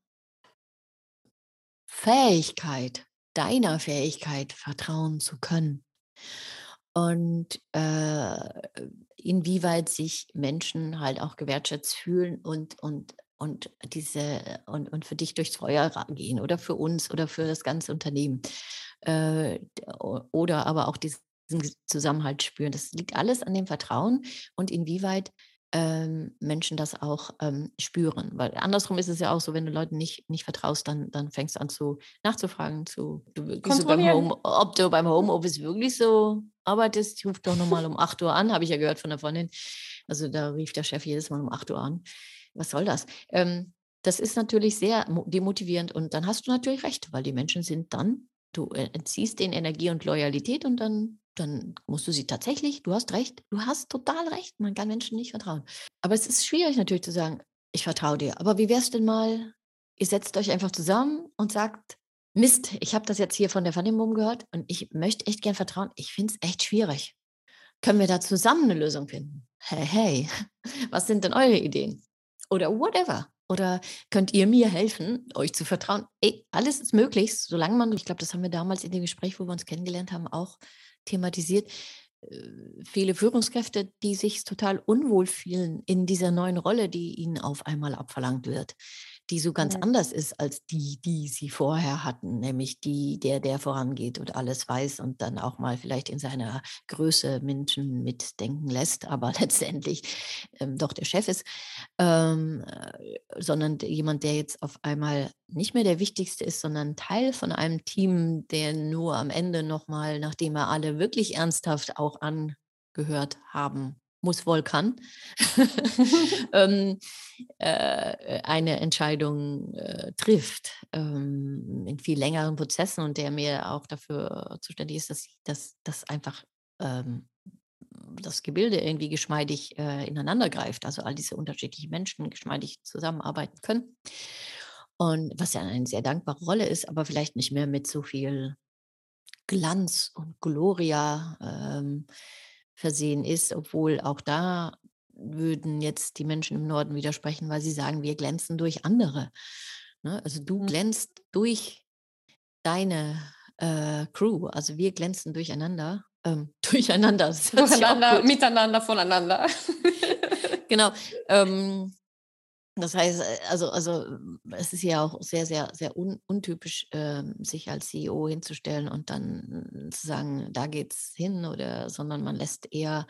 Fähigkeit, deiner Fähigkeit, vertrauen zu können. Und äh, inwieweit sich Menschen halt auch gewertschätzt fühlen und, und, und diese und, und für dich durchs Feuer gehen oder für uns oder für das ganze Unternehmen. Äh, oder aber auch diesen Zusammenhalt spüren. Das liegt alles an dem Vertrauen und inwieweit ähm, Menschen das auch ähm, spüren. Weil andersrum ist es ja auch so, wenn du Leuten nicht, nicht vertraust, dann, dann fängst du an zu nachzufragen, zu, du, du beim Home, ob du beim Homeoffice wirklich so arbeitest. Ich rufe doch nochmal um 8 Uhr an, habe ich ja gehört von der Freundin. Also da rief der Chef jedes Mal um 8 Uhr an. Was soll das? Ähm, das ist natürlich sehr demotivierend und dann hast du natürlich recht, weil die Menschen sind dann, du äh, entziehst denen Energie und Loyalität und dann dann musst du sie tatsächlich, du hast recht, du hast total recht, man kann Menschen nicht vertrauen. Aber es ist schwierig natürlich zu sagen, ich vertraue dir. Aber wie wäre es denn mal, ihr setzt euch einfach zusammen und sagt, Mist, ich habe das jetzt hier von der Vernehmung gehört und ich möchte echt gern vertrauen. Ich finde es echt schwierig. Können wir da zusammen eine Lösung finden? Hey, hey, *laughs* was sind denn eure Ideen? Oder whatever. Oder könnt ihr mir helfen, euch zu vertrauen? Ey, alles ist möglich, solange man, ich glaube, das haben wir damals in dem Gespräch, wo wir uns kennengelernt haben, auch thematisiert, äh, viele Führungskräfte, die sich total unwohl fühlen in dieser neuen Rolle, die ihnen auf einmal abverlangt wird die so ganz mhm. anders ist als die, die sie vorher hatten, nämlich die, der, der vorangeht und alles weiß und dann auch mal vielleicht in seiner Größe Menschen mitdenken lässt, aber *laughs* letztendlich ähm, doch der Chef ist, ähm, äh, sondern jemand, der jetzt auf einmal nicht mehr der Wichtigste ist, sondern Teil von einem Team, der nur am Ende nochmal, nachdem er alle wirklich ernsthaft auch angehört haben muss wohl kann, *laughs* *laughs* ähm, äh, eine Entscheidung äh, trifft ähm, in viel längeren Prozessen und der mir auch dafür zuständig ist, dass, dass, dass einfach ähm, das Gebilde irgendwie geschmeidig äh, ineinander greift, also all diese unterschiedlichen Menschen geschmeidig zusammenarbeiten können. Und was ja eine sehr dankbare Rolle ist, aber vielleicht nicht mehr mit so viel Glanz und Gloria. Ähm, versehen ist, obwohl auch da würden jetzt die Menschen im Norden widersprechen, weil sie sagen, wir glänzen durch andere. Ne? Also du mhm. glänzt durch deine äh, Crew, also wir glänzen durcheinander. Ähm, *laughs* durcheinander. Durcheinander, miteinander, voneinander. *laughs* genau. Ähm, das heißt, äh, also, also es ist ja auch sehr, sehr, sehr un, untypisch, äh, sich als CEO hinzustellen und dann zu sagen, da geht's hin oder, sondern man lässt eher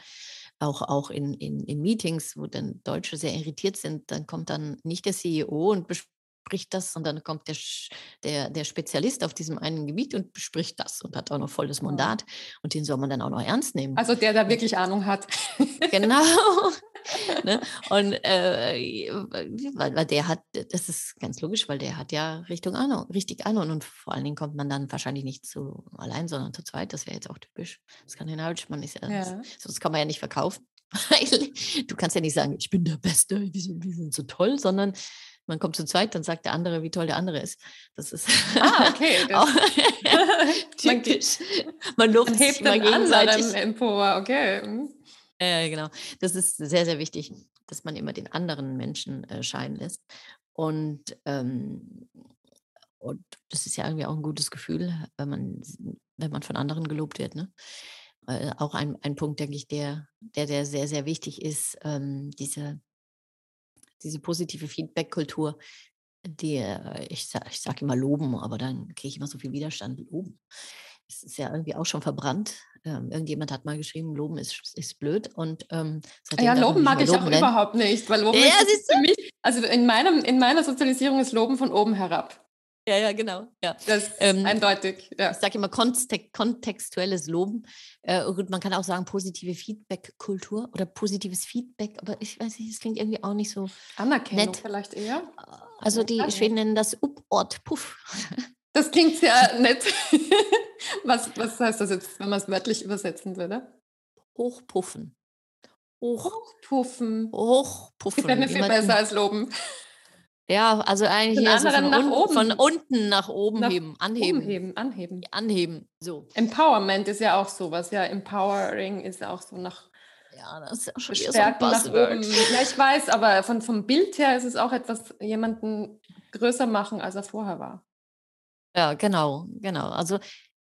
auch, auch in, in, in Meetings, wo dann Deutsche sehr irritiert sind, dann kommt dann nicht der CEO und bespricht das, sondern kommt der, der, der Spezialist auf diesem einen Gebiet und bespricht das und hat auch noch volles Mandat und den soll man dann auch noch ernst nehmen. Also der da wirklich Ahnung hat. Genau. *laughs* ne? Und äh, weil, weil der hat, das ist ganz logisch, weil der hat ja Richtung Ahnung, richtig Ahnung. Und vor allen Dingen kommt man dann wahrscheinlich nicht zu allein, sondern zu zweit. Das wäre jetzt auch typisch. Skandinavisch, man ist ja, ja. sonst kann man ja nicht verkaufen. *laughs* du kannst ja nicht sagen, ich bin der Beste, wir sind, wir sind so toll, sondern man kommt zu zweit, dann sagt der andere, wie toll der andere ist. Das ist ah, *laughs* okay. Das *laughs* *laughs* typisch. Man, man lobt man hebt sich mal gegenseitig. Empower, okay. Mhm. Ja, genau. Das ist sehr, sehr wichtig, dass man immer den anderen Menschen äh, scheinen lässt. Und, ähm, und das ist ja irgendwie auch ein gutes Gefühl, wenn man, wenn man von anderen gelobt wird. Ne? äh, auch ein, ein Punkt, denke ich, der, der, der sehr, sehr wichtig ist, ähm, diese, diese positive Feedback-Kultur, die, äh, ich, ich sage immer loben, aber dann kriege ich immer so viel Widerstand. Loben. Es ist ja irgendwie auch schon verbrannt. Ähm, irgendjemand hat mal geschrieben, Loben ist, ist blöd. Und, ähm, ja, Loben mag ich auch nennen. überhaupt nicht, weil Loben ja, ist für mich, also in, meinem, in meiner Sozialisierung ist Loben von oben herab. Ja, ja, genau. Ja. Das ist ähm, eindeutig. Ja. Ich sage immer kontext kontextuelles Loben. Äh, gut, man kann auch sagen positive Feedback-Kultur oder positives Feedback, aber ich weiß nicht, es klingt irgendwie auch nicht so Anerkennung nett. vielleicht eher. Also die Schweden nennen das Uport Puff. *laughs* Das klingt sehr nett. *laughs* was, was heißt das jetzt, wenn man es wörtlich übersetzen würde? Hochpuffen. Hoch, Hochpuffen. Hochpuffen. Gefällt mir viel besser als loben. Ja, also eigentlich hier so von, nach unten, oben. von unten nach oben nach heben, anheben. Heben, anheben. Anheben, so. Empowerment ist ja auch sowas, ja. Empowering ist ja auch so nach ja, das ist ja schon wieder so ein nach oben. Ja, ich weiß, aber von, vom Bild her ist es auch etwas, jemanden größer machen, als er vorher war. Ja, genau, genau. Also,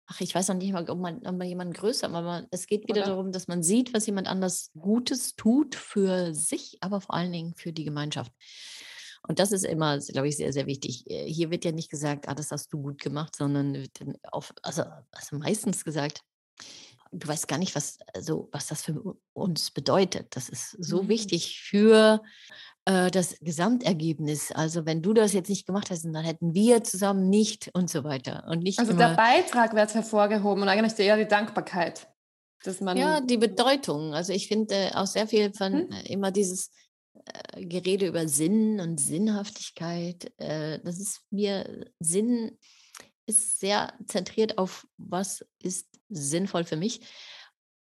ach, ich weiß noch nicht mal, ob man, ob man jemanden größer, aber man, es geht wieder Oder? darum, dass man sieht, was jemand anders Gutes tut für sich, aber vor allen Dingen für die Gemeinschaft. Und das ist immer, glaube ich, sehr, sehr wichtig. Äh, hier wird ja nicht gesagt, ah, das hast du gut gemacht, sondern wird dann auf, also, also meistens gesagt, du weißt gar nicht, was, also, was das für uns bedeutet. Das ist so Mhm. wichtig für äh, das Gesamtergebnis. Also wenn du das jetzt nicht gemacht hast, dann hätten wir zusammen nicht und so weiter. Und nicht Also der Beitrag wird hervorgehoben und eigentlich eher die Dankbarkeit, dass man. ja, die Bedeutung. Also ich finde auch sehr viel von Hm? äh, immer dieses äh, Gerede über Sinn und Sinnhaftigkeit. Äh, das ist mir, Sinn ist sehr zentriert auf, was ist sinnvoll für mich.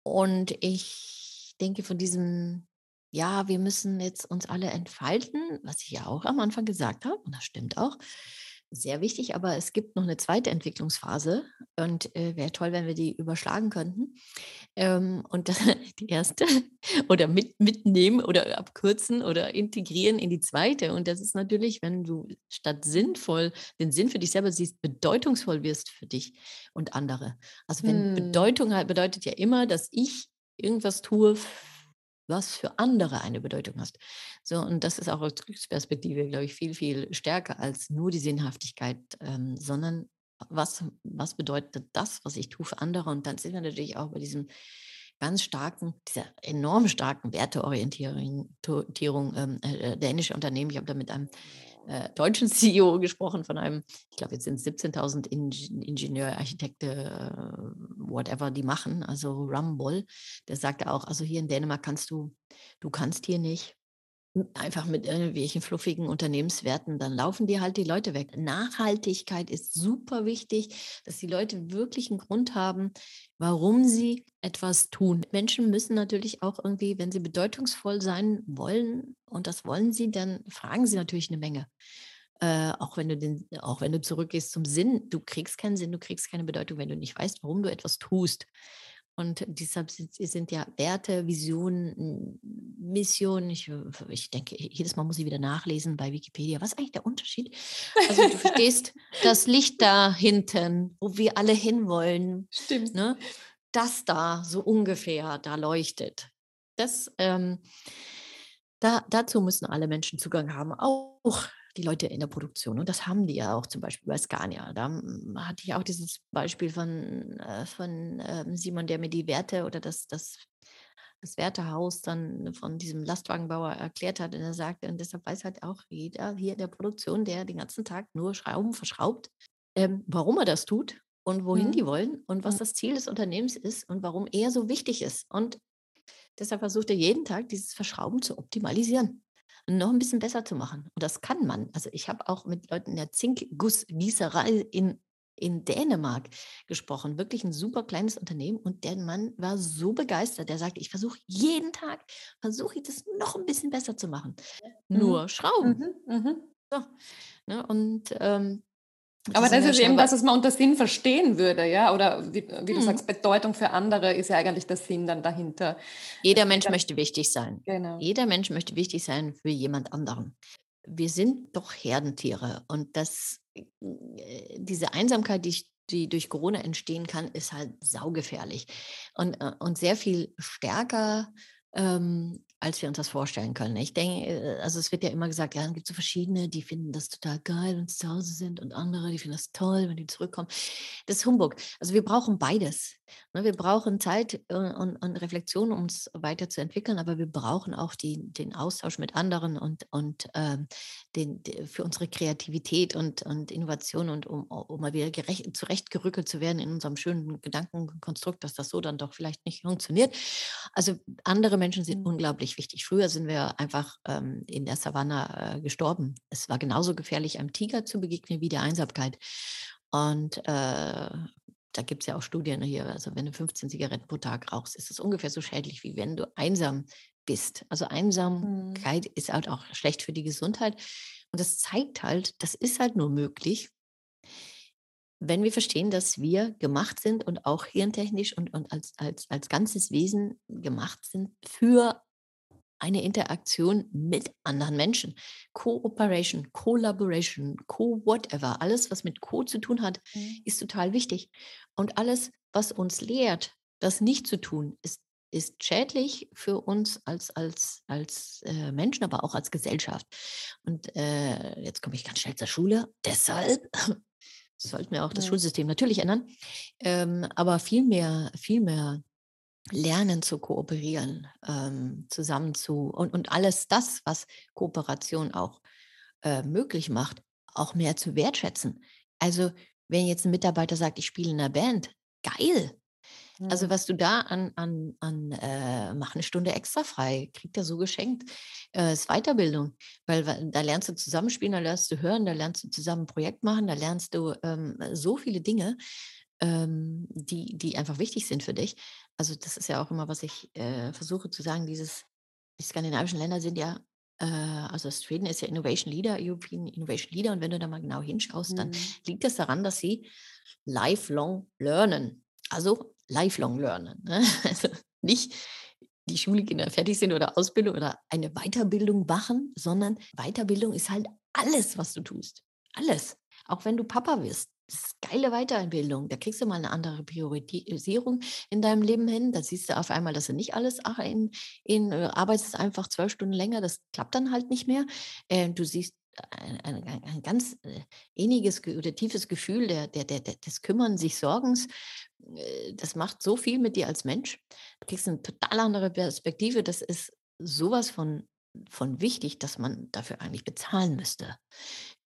Und ich denke von diesem, ja, wir müssen jetzt uns alle entfalten, was ich ja auch am Anfang gesagt habe, und das stimmt auch, sehr wichtig, aber es gibt noch eine zweite Entwicklungsphase und äh, wäre toll, wenn wir die überschlagen könnten. Ähm, und das, *laughs* die erste *laughs* oder mit, mitnehmen oder abkürzen oder integrieren in die zweite. Und das ist natürlich, wenn du statt sinnvoll den Sinn für dich selber siehst, bedeutungsvoll wirst für dich und andere. Also wenn Hm. Bedeutung halt bedeutet ja immer, dass ich irgendwas tue, was für andere eine Bedeutung hast. So, und das ist auch aus Glücksperspektive, glaube ich, viel, viel stärker als nur die Sinnhaftigkeit, ähm, sondern was, was bedeutet das, was ich tue für andere? Und dann sind wir natürlich auch bei diesem ganz starken, dieser enorm starken Werteorientierung ähm, äh, dänische Unternehmen. Ich habe da mit einem äh, deutschen *laughs* CEO gesprochen, von einem, ich glaube, jetzt sind es 17.000 Ing Ingenieur, Architekte, äh, whatever die machen, also Rumble, der sagte auch, also hier in Dänemark kannst du, du kannst hier nicht einfach mit irgendwelchen fluffigen Unternehmenswerten, dann laufen dir halt die Leute weg. Nachhaltigkeit ist super wichtig, dass die Leute wirklich einen Grund haben, warum sie etwas tun. Menschen müssen natürlich auch irgendwie, wenn sie bedeutungsvoll sein wollen, und das wollen sie, dann fragen sie natürlich eine Menge. Äh, auch wenn du den, auch wenn du zurückgehst zum Sinn, du kriegst keinen Sinn, du kriegst keine Bedeutung, wenn du nicht weißt, warum du etwas tust. Und deshalb sind, sind ja Werte, Visionen, Mission. Ich, ich denke, jedes Mal muss ich wieder nachlesen bei Wikipedia. Was ist eigentlich der Unterschied? Also du verstehst *laughs* das Licht da hinten, wo wir alle hinwollen, Stimmt. ne? das da so ungefähr da leuchtet. Das, ähm, da, dazu müssen alle Menschen Zugang haben, auch die Leute in der Produktion. Und das haben die ja auch zum Beispiel bei Scania. Da mm, hatte ich auch dieses Beispiel von, äh, von ähm, Simon, der mir die Werte oder das, das, das Wertehaus dann von diesem Lastwagenbauer erklärt hat. Und er sagte, und deshalb weiß halt auch jeder hier in der Produktion, der den ganzen Tag nur Schrauben verschraubt, ähm, warum er das tut und wohin Mhm. die wollen und was das Ziel des Unternehmens ist und warum er so wichtig ist. Und deshalb versucht er jeden Tag, dieses Verschrauben zu optimalisieren noch ein bisschen besser zu machen. Und das kann man. Also ich habe auch mit Leuten in der Zinkgussgießerei in, in Dänemark gesprochen. Wirklich ein super kleines Unternehmen. Und der Mann war so begeistert. Der sagte, ich versuche jeden Tag, versuche ich das noch ein bisschen besser zu machen. Nur Schrauben. Mhm. Mhm. So, ne? Und ähm, Aber sind das ist eben wa- das, was man unter Sinn verstehen würde, ja? Oder wie, wie du Mhm. sagst, Bedeutung für andere ist ja eigentlich der Sinn dann dahinter. Jeder Mensch Ja. möchte wichtig sein. Genau. Jeder Mensch möchte wichtig sein für jemand anderen. Wir sind doch Herdentiere und das, äh, diese Einsamkeit, die ich die durch Corona entstehen kann, ist halt saugefährlich und, äh, und sehr viel stärker ähm, als wir uns das vorstellen können. Ich denke, äh, also es wird ja immer gesagt, ja, es gibt so verschiedene, die finden das total geil, wenn sie zu Hause sind und andere, die finden das toll, wenn die zurückkommen. Das ist Humbug. Also wir brauchen beides. Ne? Wir brauchen Zeit äh, und, und Reflexion, um uns weiterzuentwickeln, aber wir brauchen auch die, den Austausch mit anderen und, und ähm, den, für unsere Kreativität und, und Innovation und um, um mal wieder gerecht, zurechtgerückelt zu werden in unserem schönen Gedankenkonstrukt, dass das so dann doch vielleicht nicht funktioniert. Also andere Menschen sind mhm. Unglaublich wichtig. Früher sind wir einfach ähm, in der Savanne äh, gestorben. Es war genauso gefährlich, einem Tiger zu begegnen wie der Einsamkeit. Und äh, da gibt es ja auch Studien hier, also wenn du 15 Zigaretten pro Tag rauchst, ist das ungefähr so schädlich, wie wenn du einsam bist. Also mhm. Einsamkeit mhm. ist halt auch schlecht für die Gesundheit. Und das zeigt halt, das ist halt nur möglich, wenn wir verstehen, dass wir gemacht sind und auch hirntechnisch und, und als, als, als ganzes Wesen gemacht sind für eine Interaktion mit anderen Menschen. Cooperation, Collaboration, Co-whatever, alles, was mit Co zu tun hat, mhm. ist total wichtig. Und alles, was uns lehrt, das nicht zu tun, ist, ist schädlich für uns als, als, als äh, Menschen, aber auch als Gesellschaft. Und äh, jetzt komme ich ganz schnell zur Schule. Deshalb *laughs* sollten wir auch das ja. Schulsystem natürlich ändern, ähm, aber viel mehr, viel mehr lernen zu kooperieren, ähm, zusammen zu und, und alles das, was Kooperation auch äh, möglich macht, auch mehr zu wertschätzen. Also wenn jetzt ein Mitarbeiter sagt, ich spiele in einer Band, geil, also was du da an, an, an äh, mach eine Stunde extra frei, kriegt er so geschenkt, äh, ist Weiterbildung. Weil da lernst du zusammenspielen, da lernst du hören, da lernst du zusammen ein Projekt machen, da lernst du ähm, so viele Dinge, ähm, die, die einfach wichtig sind für dich. Also das ist ja auch immer, was ich äh, versuche zu sagen, dieses, die skandinavischen Länder sind ja äh, also Schweden ist ja Innovation Leader, European Innovation Leader. Und wenn du da mal genau hinschaust, dann mhm. liegt es das daran, dass sie lifelong lernen. Also lifelong lernen. Ne? *laughs* Also nicht die Schulkinder fertig sind oder Ausbildung oder eine Weiterbildung machen, sondern Weiterbildung ist halt alles, was du tust. Alles. Auch wenn du Papa wirst. Das ist geile Weiterbildung. Da kriegst du mal eine andere Priorisierung in deinem Leben hin. Da siehst du auf einmal, dass du nicht alles in, in äh, arbeitest einfach zwölf Stunden länger. Das klappt dann halt nicht mehr. Äh, du siehst ein, ein, ein, ganz äh, inniges oder tiefes Gefühl der, der, der, des Kümmern, sich Sorgens. Äh, das macht so viel mit dir als Mensch. Du kriegst eine total andere Perspektive. Das ist sowas von, von wichtig, dass man dafür eigentlich bezahlen müsste.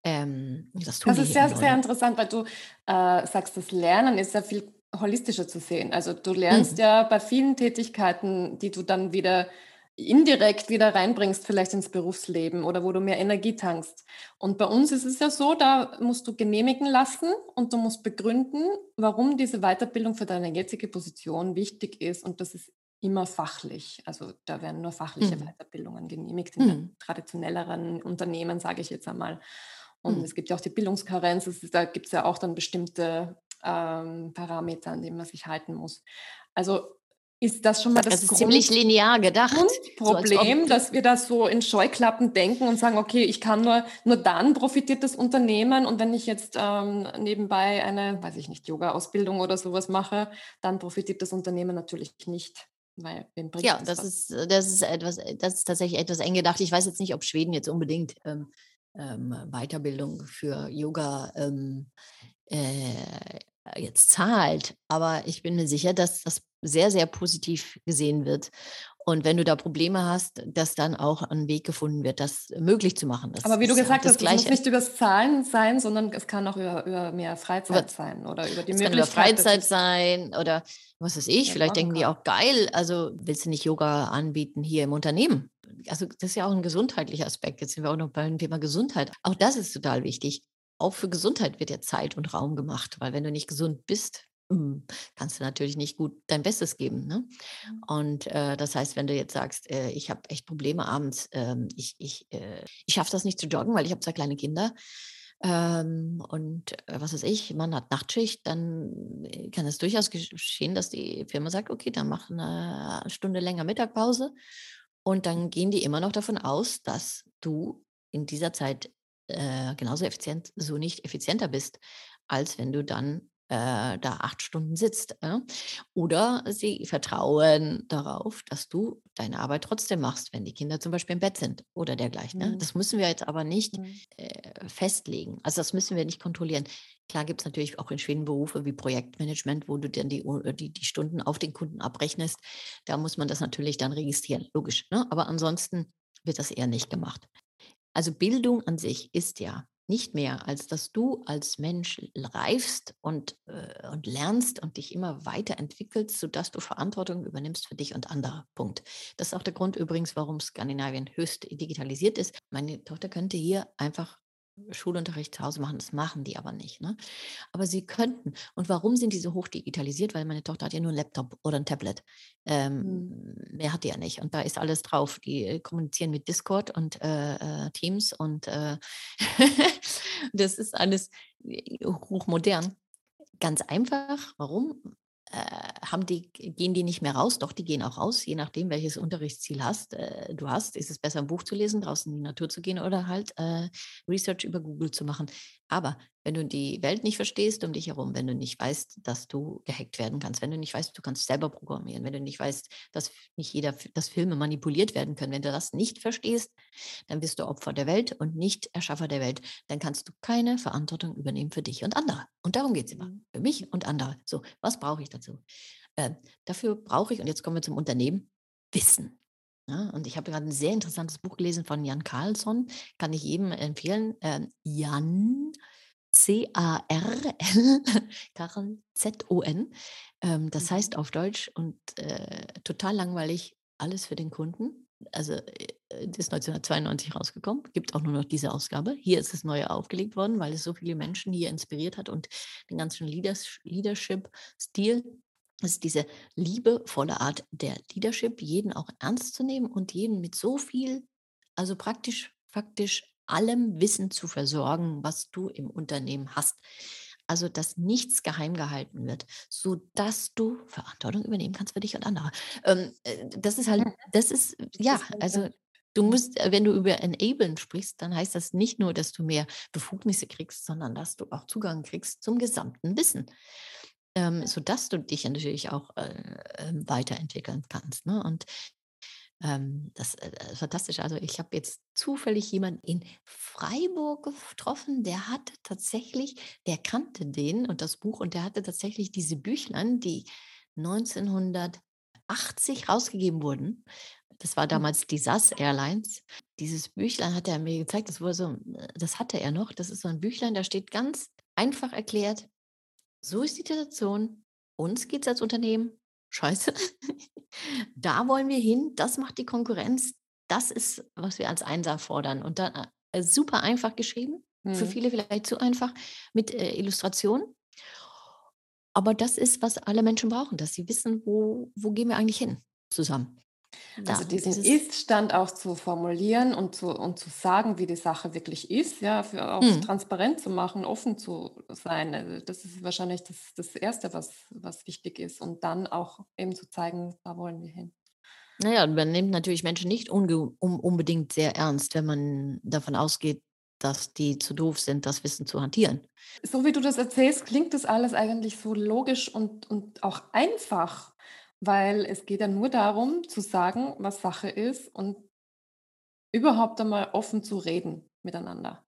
Ähm, das, das ist sehr, sehr interessant, weil du äh, sagst, das Lernen ist ja viel holistischer zu sehen. Also du lernst mhm. ja bei vielen Tätigkeiten, die du dann wieder indirekt wieder reinbringst, vielleicht ins Berufsleben oder wo du mehr Energie tankst. Und bei uns ist es ja so, da musst du genehmigen lassen und du musst begründen, warum diese Weiterbildung für deine jetzige Position wichtig ist. Und das ist immer fachlich. Also da werden nur fachliche mhm. Weiterbildungen genehmigt in mhm. traditionelleren Unternehmen, sage ich jetzt einmal. Und mhm. es gibt ja auch die Bildungskarenz, ist, da gibt es ja auch dann bestimmte ähm, Parameter, an denen man sich halten muss. Also ist das schon mal das also Grund ziemlich linear gedacht. Problem, so dass wir das so in Scheuklappen denken und sagen, okay, ich kann nur, nur dann profitiert das Unternehmen und wenn ich jetzt ähm, nebenbei eine, weiß ich nicht, Yoga-Ausbildung oder sowas mache, dann profitiert das Unternehmen natürlich nicht. Weil, ja, das, das ist, das ist etwas, das ist tatsächlich etwas eng gedacht. Ich weiß jetzt nicht, ob Schweden jetzt unbedingt ähm, ähm, Weiterbildung für Yoga ähm, äh, jetzt zahlt, aber ich bin mir sicher, dass das sehr, sehr positiv gesehen wird. Und wenn du da Probleme hast, dass dann auch ein Weg gefunden wird, das möglich zu machen. Das Aber wie du gesagt hast, es muss nicht über das Zahlen sein, sondern es kann auch über, über mehr Freizeit über, sein oder über die es Möglichkeit. Kann über Freizeit sein oder was weiß ich, vielleicht denken die auch geil, also willst du nicht Yoga anbieten hier im Unternehmen? Also das ist ja auch ein gesundheitlicher Aspekt. Jetzt sind wir auch noch beim Thema Gesundheit. Auch das ist total wichtig. Auch für Gesundheit wird ja Zeit und Raum gemacht, weil wenn du nicht gesund bist, hm, kannst du natürlich nicht gut dein Bestes geben. Ne? Mhm. Und äh, das heißt, wenn du jetzt sagst, äh, ich habe echt Probleme abends, ähm, ich, ich, äh, ich schaffe das nicht zu joggen, weil ich habe zwei kleine Kinder. Ähm, und äh, was weiß ich, man hat Nachtschicht, dann äh, kann es durchaus geschehen, dass die Firma sagt, okay, dann mach eine Stunde länger Mittagpause. Und dann gehen die immer noch davon aus, dass du in dieser Zeit äh, genauso effizient, so nicht effizienter bist, als wenn du dann äh, da acht Stunden sitzt. Äh? Oder sie vertrauen darauf, dass du deine Arbeit trotzdem machst, wenn die Kinder zum Beispiel im Bett sind oder dergleichen. Mhm. Das müssen wir jetzt aber nicht mhm. äh, festlegen. Also das müssen wir nicht kontrollieren. Klar gibt es natürlich auch in Schweden Berufe wie Projektmanagement, wo du dann die, die, die Stunden auf den Kunden abrechnest. Da muss man das natürlich dann registrieren, logisch. Ne? Aber ansonsten wird das eher nicht gemacht. Also Bildung an sich ist ja nicht mehr, als dass du als Mensch reifst und, äh, und lernst und dich immer weiterentwickelst, sodass du Verantwortung übernimmst für dich und andere. Punkt. Das ist auch der Grund übrigens, warum Skandinavien höchst digitalisiert ist. Meine Tochter könnte hier einfach Schulunterricht zu Hause machen, das machen die aber nicht. Ne? Aber sie könnten. Und warum sind die so hoch digitalisiert? Weil meine Tochter hat ja nur einen Laptop oder ein Tablet. Ähm, mhm. Mehr hat die ja nicht. Und da ist alles drauf. Die äh, kommunizieren mit Discord und äh, äh Teams und äh, *laughs* das ist alles äh, hochmodern. Ganz einfach. Warum? Äh, haben die, gehen die nicht mehr raus, doch die gehen auch raus, je nachdem, welches Unterrichtsziel hast, äh, du hast. Ist es besser, ein Buch zu lesen, draußen in die Natur zu gehen oder halt äh, Research über Google zu machen. Aber wenn du die Welt nicht verstehst um dich herum, wenn du nicht weißt, dass du gehackt werden kannst, wenn du nicht weißt, du kannst selber programmieren, wenn du nicht weißt, dass nicht jeder, dass Filme manipuliert werden können, wenn du das nicht verstehst, dann bist du Opfer der Welt und nicht Erschaffer der Welt. Dann kannst du keine Verantwortung übernehmen für dich und andere. Und darum geht es immer. Mhm. Für mich und andere. So, was brauche ich dazu? Äh, dafür brauche ich, und jetzt kommen wir zum Unternehmen, Wissen. Ja, und ich habe gerade ein sehr interessantes Buch gelesen von Jan Carlson, kann ich jedem empfehlen. Ähm, Jan, C-A-R-L, Karl, Z-O-N. Ähm, das mhm. heißt auf Deutsch und äh, total langweilig, alles für den Kunden. Also äh, das ist 1992 rausgekommen, gibt auch nur noch diese Ausgabe. Hier ist es neu aufgelegt worden, weil es so viele Menschen hier inspiriert hat und den ganzen Leadership-Stil das ist diese liebevolle Art der Leadership, jeden auch ernst zu nehmen und jeden mit so viel, also praktisch, faktisch allem Wissen zu versorgen, was du im Unternehmen hast. Also, dass nichts geheim gehalten wird, sodass du Verantwortung übernehmen kannst für dich und andere. Ähm, äh, das ist halt, das ist, ja, also du musst, äh, wenn du über Enablen sprichst, dann heißt das nicht nur, dass du mehr Befugnisse kriegst, sondern dass du auch Zugang kriegst zum gesamten Wissen ähm, sodass du dich natürlich auch äh, ähm, weiterentwickeln kannst. Ne? Und ähm, das äh, ist fantastisch. Also ich habe jetzt zufällig jemanden in Freiburg getroffen, der hatte tatsächlich, der kannte den und das Buch und der hatte tatsächlich diese Büchlein, die 1980 rausgegeben wurden. Das war hm. damals die SAS Airlines. Dieses Büchlein hat er mir gezeigt, das, wurde so, äh, das hatte er noch. Das ist so ein Büchlein, da steht ganz einfach erklärt, so ist die Situation. Uns geht es als Unternehmen scheiße. *laughs* da wollen wir hin. Das macht die Konkurrenz. Das ist, was wir als Einser fordern. Und dann äh, super einfach geschrieben. Hm. Für mhm. viele vielleicht zu einfach mit äh, Illustrationen. Aber das ist, was alle Menschen brauchen, dass sie wissen, wo, wo gehen wir eigentlich hin zusammen. Also diesen Ist-Stand auch zu formulieren und zu, und zu sagen, wie die Sache wirklich ist, ja, für auch mhm. transparent zu machen, offen zu sein. Also das ist wahrscheinlich das, das Erste, was, was wichtig ist. Und dann auch eben zu zeigen, da wollen wir hin. Naja, man nimmt natürlich Menschen nicht um, unbedingt sehr ernst, wenn man davon ausgeht, dass die zu doof sind, das Wissen zu hantieren. So wie du das erzählst, klingt das alles eigentlich so logisch und, und auch einfach weil es geht ja nur darum, zu sagen, was Sache ist und überhaupt einmal offen zu reden miteinander.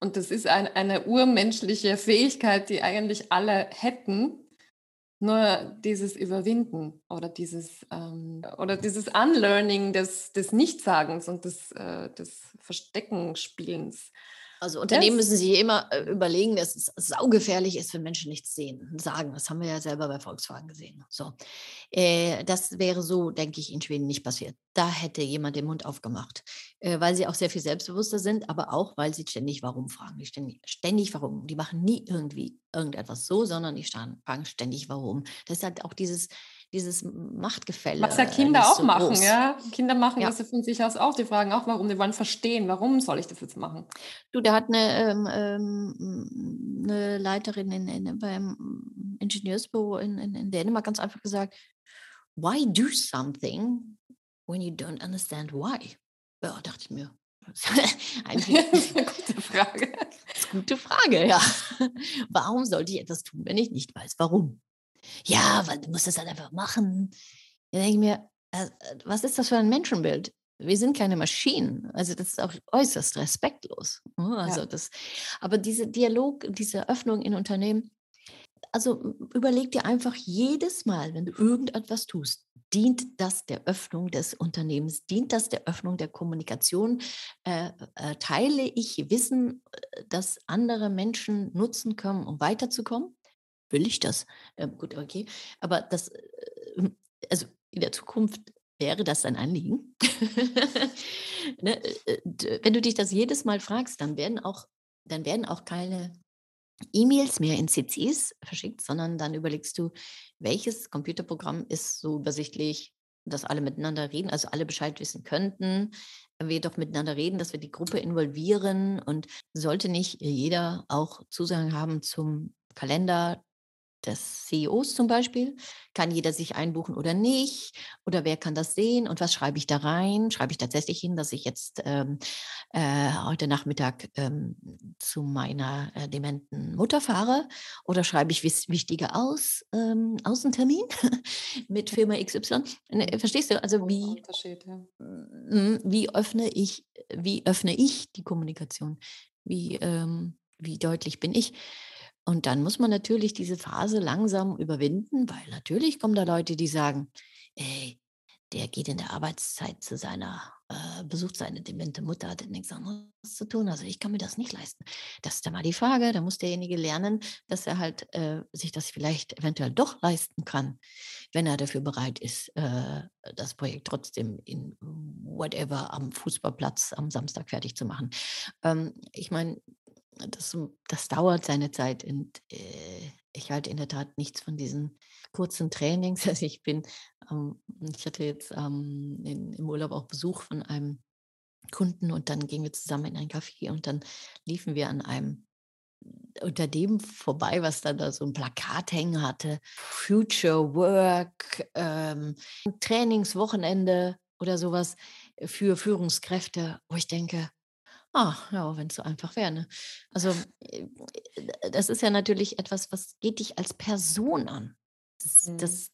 Und das ist ein, eine urmenschliche Fähigkeit, die eigentlich alle hätten. Nur dieses Überwinden oder dieses, ähm, oder dieses Unlearning des, des Nichtsagens und des, äh, des Versteckenspielens. Also Unternehmen das, müssen sich immer äh, überlegen, dass es saugefährlich ist, wenn Menschen nichts sehen und sagen. Das haben wir ja selber bei Volkswagen gesehen. So, äh, das wäre so, denke ich, in Schweden nicht passiert. Da hätte jemand den Mund aufgemacht, äh, weil sie auch sehr viel selbstbewusster sind, aber auch, weil sie ständig Warum fragen. Die ständig, ständig Warum. Die machen nie irgendwie irgendetwas so, sondern die fragen ständig Warum. Das ist halt auch dieses dieses Machtgefälle. Was ja Kinder auch so machen, groß. ja. Kinder machen ja. das von sich aus auch. Die fragen auch, warum. Die wollen verstehen, warum soll ich das jetzt machen? Du, der hat eine, ähm, ähm eine Leiterin in, in, beim Ingenieursbüro in, in, in Dänemark ganz einfach gesagt, why do something when you don't understand why? Ja, dachte ich mir, *laughs* *laughs* eine gute Frage. *laughs* gute Frage, ja. Warum sollte ich etwas tun, wenn ich nicht weiß, warum? Ja, weil du musst es halt einfach machen. Da denke ich mir, äh, was ist das für ein Menschenbild? Wir sind keine Maschinen. Also das ist auch äußerst respektlos. Ne? Also ja. das, aber diese Dialog, diese Öffnung in Unternehmen, also überleg dir einfach jedes Mal, wenn du irgendetwas tust, dient das der Öffnung des Unternehmens, dient das der Öffnung der Kommunikation, äh, äh, teile ich Wissen, äh, das andere Menschen nutzen können, um weiterzukommen? Will ich das? Äh, gut, okay. Aber das, äh, also in der Zukunft wäre das ein Anliegen. *laughs* ne? Äh, wenn du dich das jedes Mal fragst, dann werden auch, dann werden auch keine E-Mails mehr in CCs verschickt, sondern dann überlegst du, welches Computerprogramm ist so übersichtlich, dass alle miteinander reden, also alle Bescheid wissen könnten, wir doch miteinander reden, dass wir die Gruppe involvieren und sollte nicht jeder auch Zusagen haben zum Kalender, des CEOs zum Beispiel. Kann jeder sich einbuchen oder nicht? Oder wer kann das sehen? Und was schreibe ich da rein? Schreibe ich tatsächlich hin, dass ich jetzt ähm, äh, heute Nachmittag ähm, zu meiner äh, dementen Mutter fahre? Oder schreibe ich wichtige aus, ähm, Außentermin *laughs* mit Firma XY? Ne, verstehst du? Also wie, ja. wie öffne ich, wie öffne ich die Kommunikation? Wie, ähm, wie deutlich bin ich? Und dann muss man natürlich diese Phase langsam überwinden, weil natürlich kommen da Leute, die sagen, ey, der geht in der Arbeitszeit zu seiner, äh, besucht seine demente Mutter, hat nichts anderes zu tun. Also ich kann mir das nicht leisten. Das ist dann mal die Frage. Da muss derjenige lernen, dass er halt äh, sich das vielleicht eventuell doch leisten kann, wenn er dafür bereit ist, äh, das Projekt trotzdem in whatever am Fußballplatz am Samstag fertig zu machen. Ähm, ich meine, das, das dauert seine Zeit und äh, ich halte in der Tat nichts von diesen kurzen Trainings. *laughs* Also ich bin, ähm, ich hatte jetzt ähm, in, im Urlaub auch Besuch von einem Kunden und dann gingen wir zusammen in ein Café und dann liefen wir an einem unter dem vorbei, was dann da so ein Plakat hängen hatte, Future Work, ähm, Trainingswochenende oder sowas für Führungskräfte, wo ich denke, Ah, ja, wenn es so einfach wäre, ne? Also, äh, das ist ja natürlich etwas, was geht dich als Person an? Das Mhm. das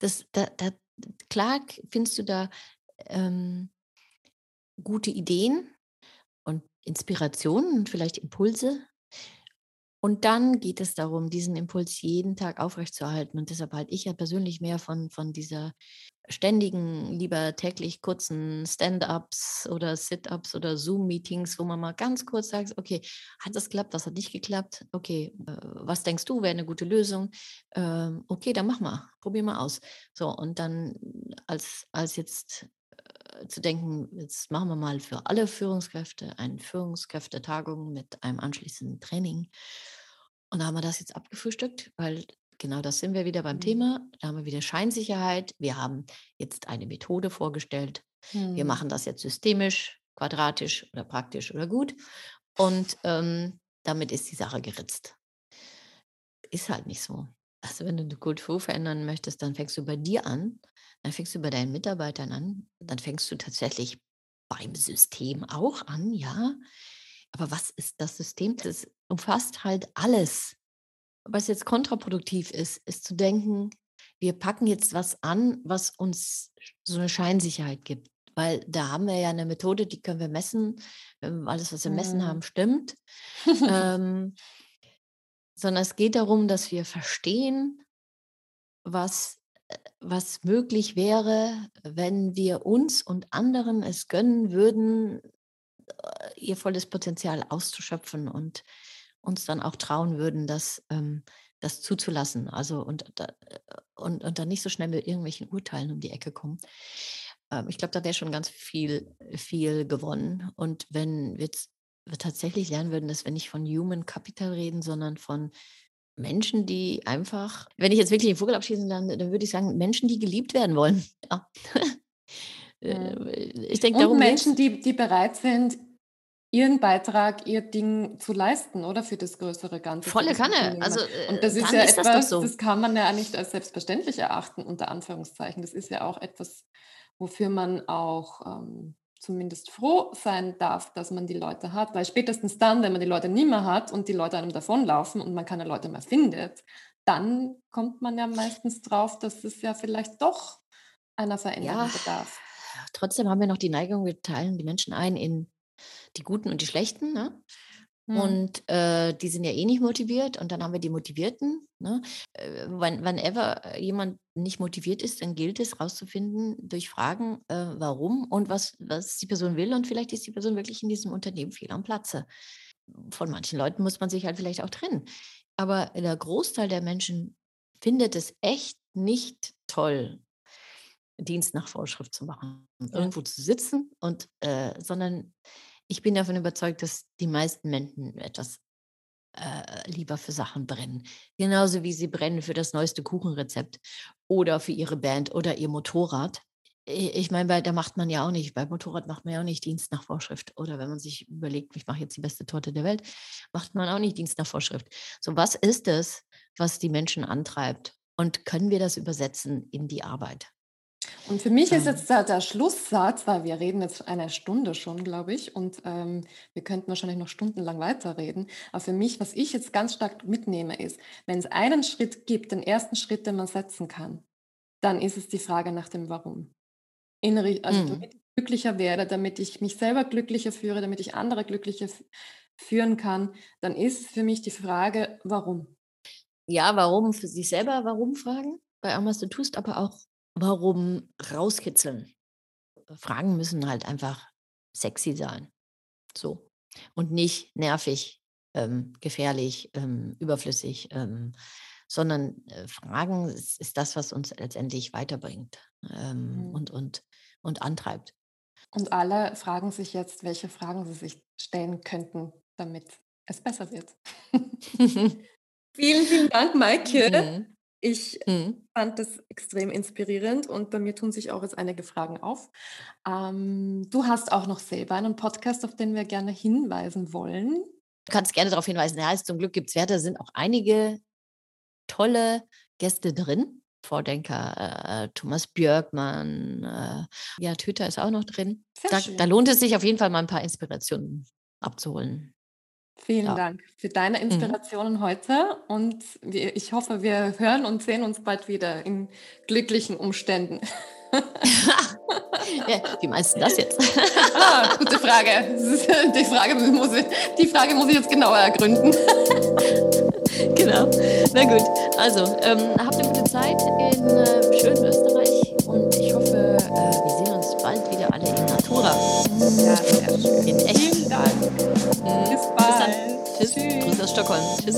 das da da klar findest du da, ähm gute Ideen und Inspirationen und vielleicht Impulse. Und dann geht es darum, diesen Impuls jeden Tag aufrechtzuerhalten. Und deshalb halte ich ja persönlich mehr von, von dieser ständigen, lieber täglich kurzen Stand-ups oder Sit-ups oder Zoom-Meetings, wo man mal ganz kurz sagt, okay, hat das geklappt, was hat nicht geklappt? Okay, äh, was denkst du, wäre eine gute Lösung? Ähm, okay, dann mach mal, probier mal aus. So, und dann als, als jetzt zu denken, jetzt machen wir mal für alle Führungskräfte eine Führungskräftetagung mit einem anschließenden Training. Und da haben wir das jetzt abgefrühstückt, weil genau das sind wir wieder beim mhm. Thema. Da haben wir wieder Scheinsicherheit. Wir haben jetzt eine Methode vorgestellt. Mhm. Wir machen das jetzt systemisch, quadratisch oder praktisch oder gut. Und ähm, damit ist die Sache geritzt. Ist halt nicht so. Also wenn du eine Kultur verändern möchtest, dann fängst du bei dir an, dann fängst du bei deinen Mitarbeitern an, dann fängst du tatsächlich beim System auch an, ja. Aber was ist das System? Das umfasst halt alles. Was jetzt kontraproduktiv ist, ist zu denken, wir packen jetzt was an, was uns so eine Scheinsicherheit gibt. Weil da haben wir ja eine Methode, die können wir messen. Alles, was wir messen haben, mhm. stimmt. *laughs* ähm, sondern es geht darum, dass wir verstehen, was, äh, was möglich wäre, wenn wir uns und anderen es gönnen würden, äh, ihr volles Potenzial auszuschöpfen und uns dann auch trauen würden, das, ähm, das zuzulassen. Also und, äh, und, und dann nicht so schnell mit irgendwelchen Urteilen um die Ecke kommen. Ähm, ich glaube, da wäre schon ganz viel, viel gewonnen. Und wenn wir, wir tatsächlich lernen würden, dass wir nicht von Human Capital reden, sondern von Menschen, die einfach, wenn ich jetzt wirklich den Vogel abschießen, dann, dann würde ich sagen, Menschen, die geliebt werden wollen. *laughs* Ja. ich denke, darum Menschen, die, die bereit sind, ihren Beitrag, ihr Ding zu leisten, oder für das größere Ganze. Volle Kanne. Also, und das ist ja ist etwas, das, so. das, kann man ja nicht als selbstverständlich erachten, unter Anführungszeichen. Das ist ja auch etwas, wofür man auch ähm, zumindest froh sein darf, dass man die Leute hat, weil spätestens dann, wenn man die Leute nicht mehr hat und die Leute einem davonlaufen und man keine Leute mehr findet, dann kommt man ja meistens drauf, dass es ja vielleicht doch einer Veränderung ja, bedarf. Trotzdem haben wir noch die Neigung, wir teilen die Menschen ein in die Guten und die Schlechten. Ne? Mhm. Und äh, die sind ja eh nicht motiviert. Und dann haben wir die Motivierten. Ne? Äh, wann, whenever jemand nicht motiviert ist, dann gilt es rauszufinden durch Fragen, äh, warum und was, was die Person will. Und vielleicht ist die Person wirklich in diesem Unternehmen fehl am Platze. Von manchen Leuten muss man sich halt vielleicht auch trennen. Aber der Großteil der Menschen findet es echt nicht toll, Dienst nach Vorschrift zu machen, irgendwo zu sitzen und, äh, sondern ich bin davon überzeugt, dass die meisten Menschen etwas äh, lieber für Sachen brennen. Genauso wie sie brennen für das neueste Kuchenrezept oder für ihre Band oder ihr Motorrad. Ich meine, da macht man ja auch nicht, bei Motorrad macht man ja auch nicht Dienst nach Vorschrift. Oder wenn man sich überlegt, ich mache jetzt die beste Torte der Welt, macht man auch nicht Dienst nach Vorschrift. So, was ist es, was die Menschen antreibt? Und können wir das übersetzen in die Arbeit? Und für mich ist jetzt der, der Schlusssatz, weil wir reden jetzt eine Stunde schon, glaube ich, und ähm, wir könnten wahrscheinlich noch stundenlang weiterreden. Aber für mich, was ich jetzt ganz stark mitnehme, ist, wenn es einen Schritt gibt, den ersten Schritt, den man setzen kann, dann ist es die Frage nach dem Warum. Innere, also mhm. damit ich glücklicher werde, damit ich mich selber glücklicher führe, damit ich andere glücklicher führen kann, dann ist für mich die Frage, warum. Ja, warum für sich selber, warum fragen bei allem, was du tust, aber auch Warum rauskitzeln? Fragen müssen halt einfach sexy sein. So. Und nicht nervig, ähm, gefährlich, ähm, überflüssig, ähm, sondern äh, Fragen ist, ist, das, was uns letztendlich weiterbringt ähm, mhm. und, und, und antreibt. Und alle fragen sich jetzt, welche Fragen sie sich stellen könnten, damit es besser wird. *laughs* *laughs* vielen, vielen Dank, Maike. Mhm. Ich mhm. fand das extrem inspirierend und bei mir tun sich auch jetzt einige Fragen auf. Ähm, du hast auch noch selber einen Podcast, auf den wir gerne hinweisen wollen. Du kannst gerne darauf hinweisen. Ja, zum Glück gibt es Werte, sind auch einige tolle Gäste drin. Vordenker äh, Thomas Björkmann, äh, ja, Tüter ist auch noch drin. Da, da, lohnt es sich auf jeden Fall mal ein paar Inspirationen abzuholen. Vielen ja. Dank für deine mhm. Inspirationen mhm. heute und ich hoffe, wir hören und sehen uns bald wieder in glücklichen Umständen. *laughs* ja, wie meinst du das jetzt? *laughs* ah, gute Frage. *laughs* Die Frage, muss ich, die Frage muss ich jetzt genauer ergründen. genau. Na gut. Also, ähm, habt eine gute Zeit in äh, schönen Österreich und ich hoffe, äh, wir sehen uns bald wieder alle in Natura. Ja, sehr schön. In echt. Vielen Dank. Bis bald. Bis dann. Tschüss. Tschüss. Grüße aus Stockholm. Tschüss.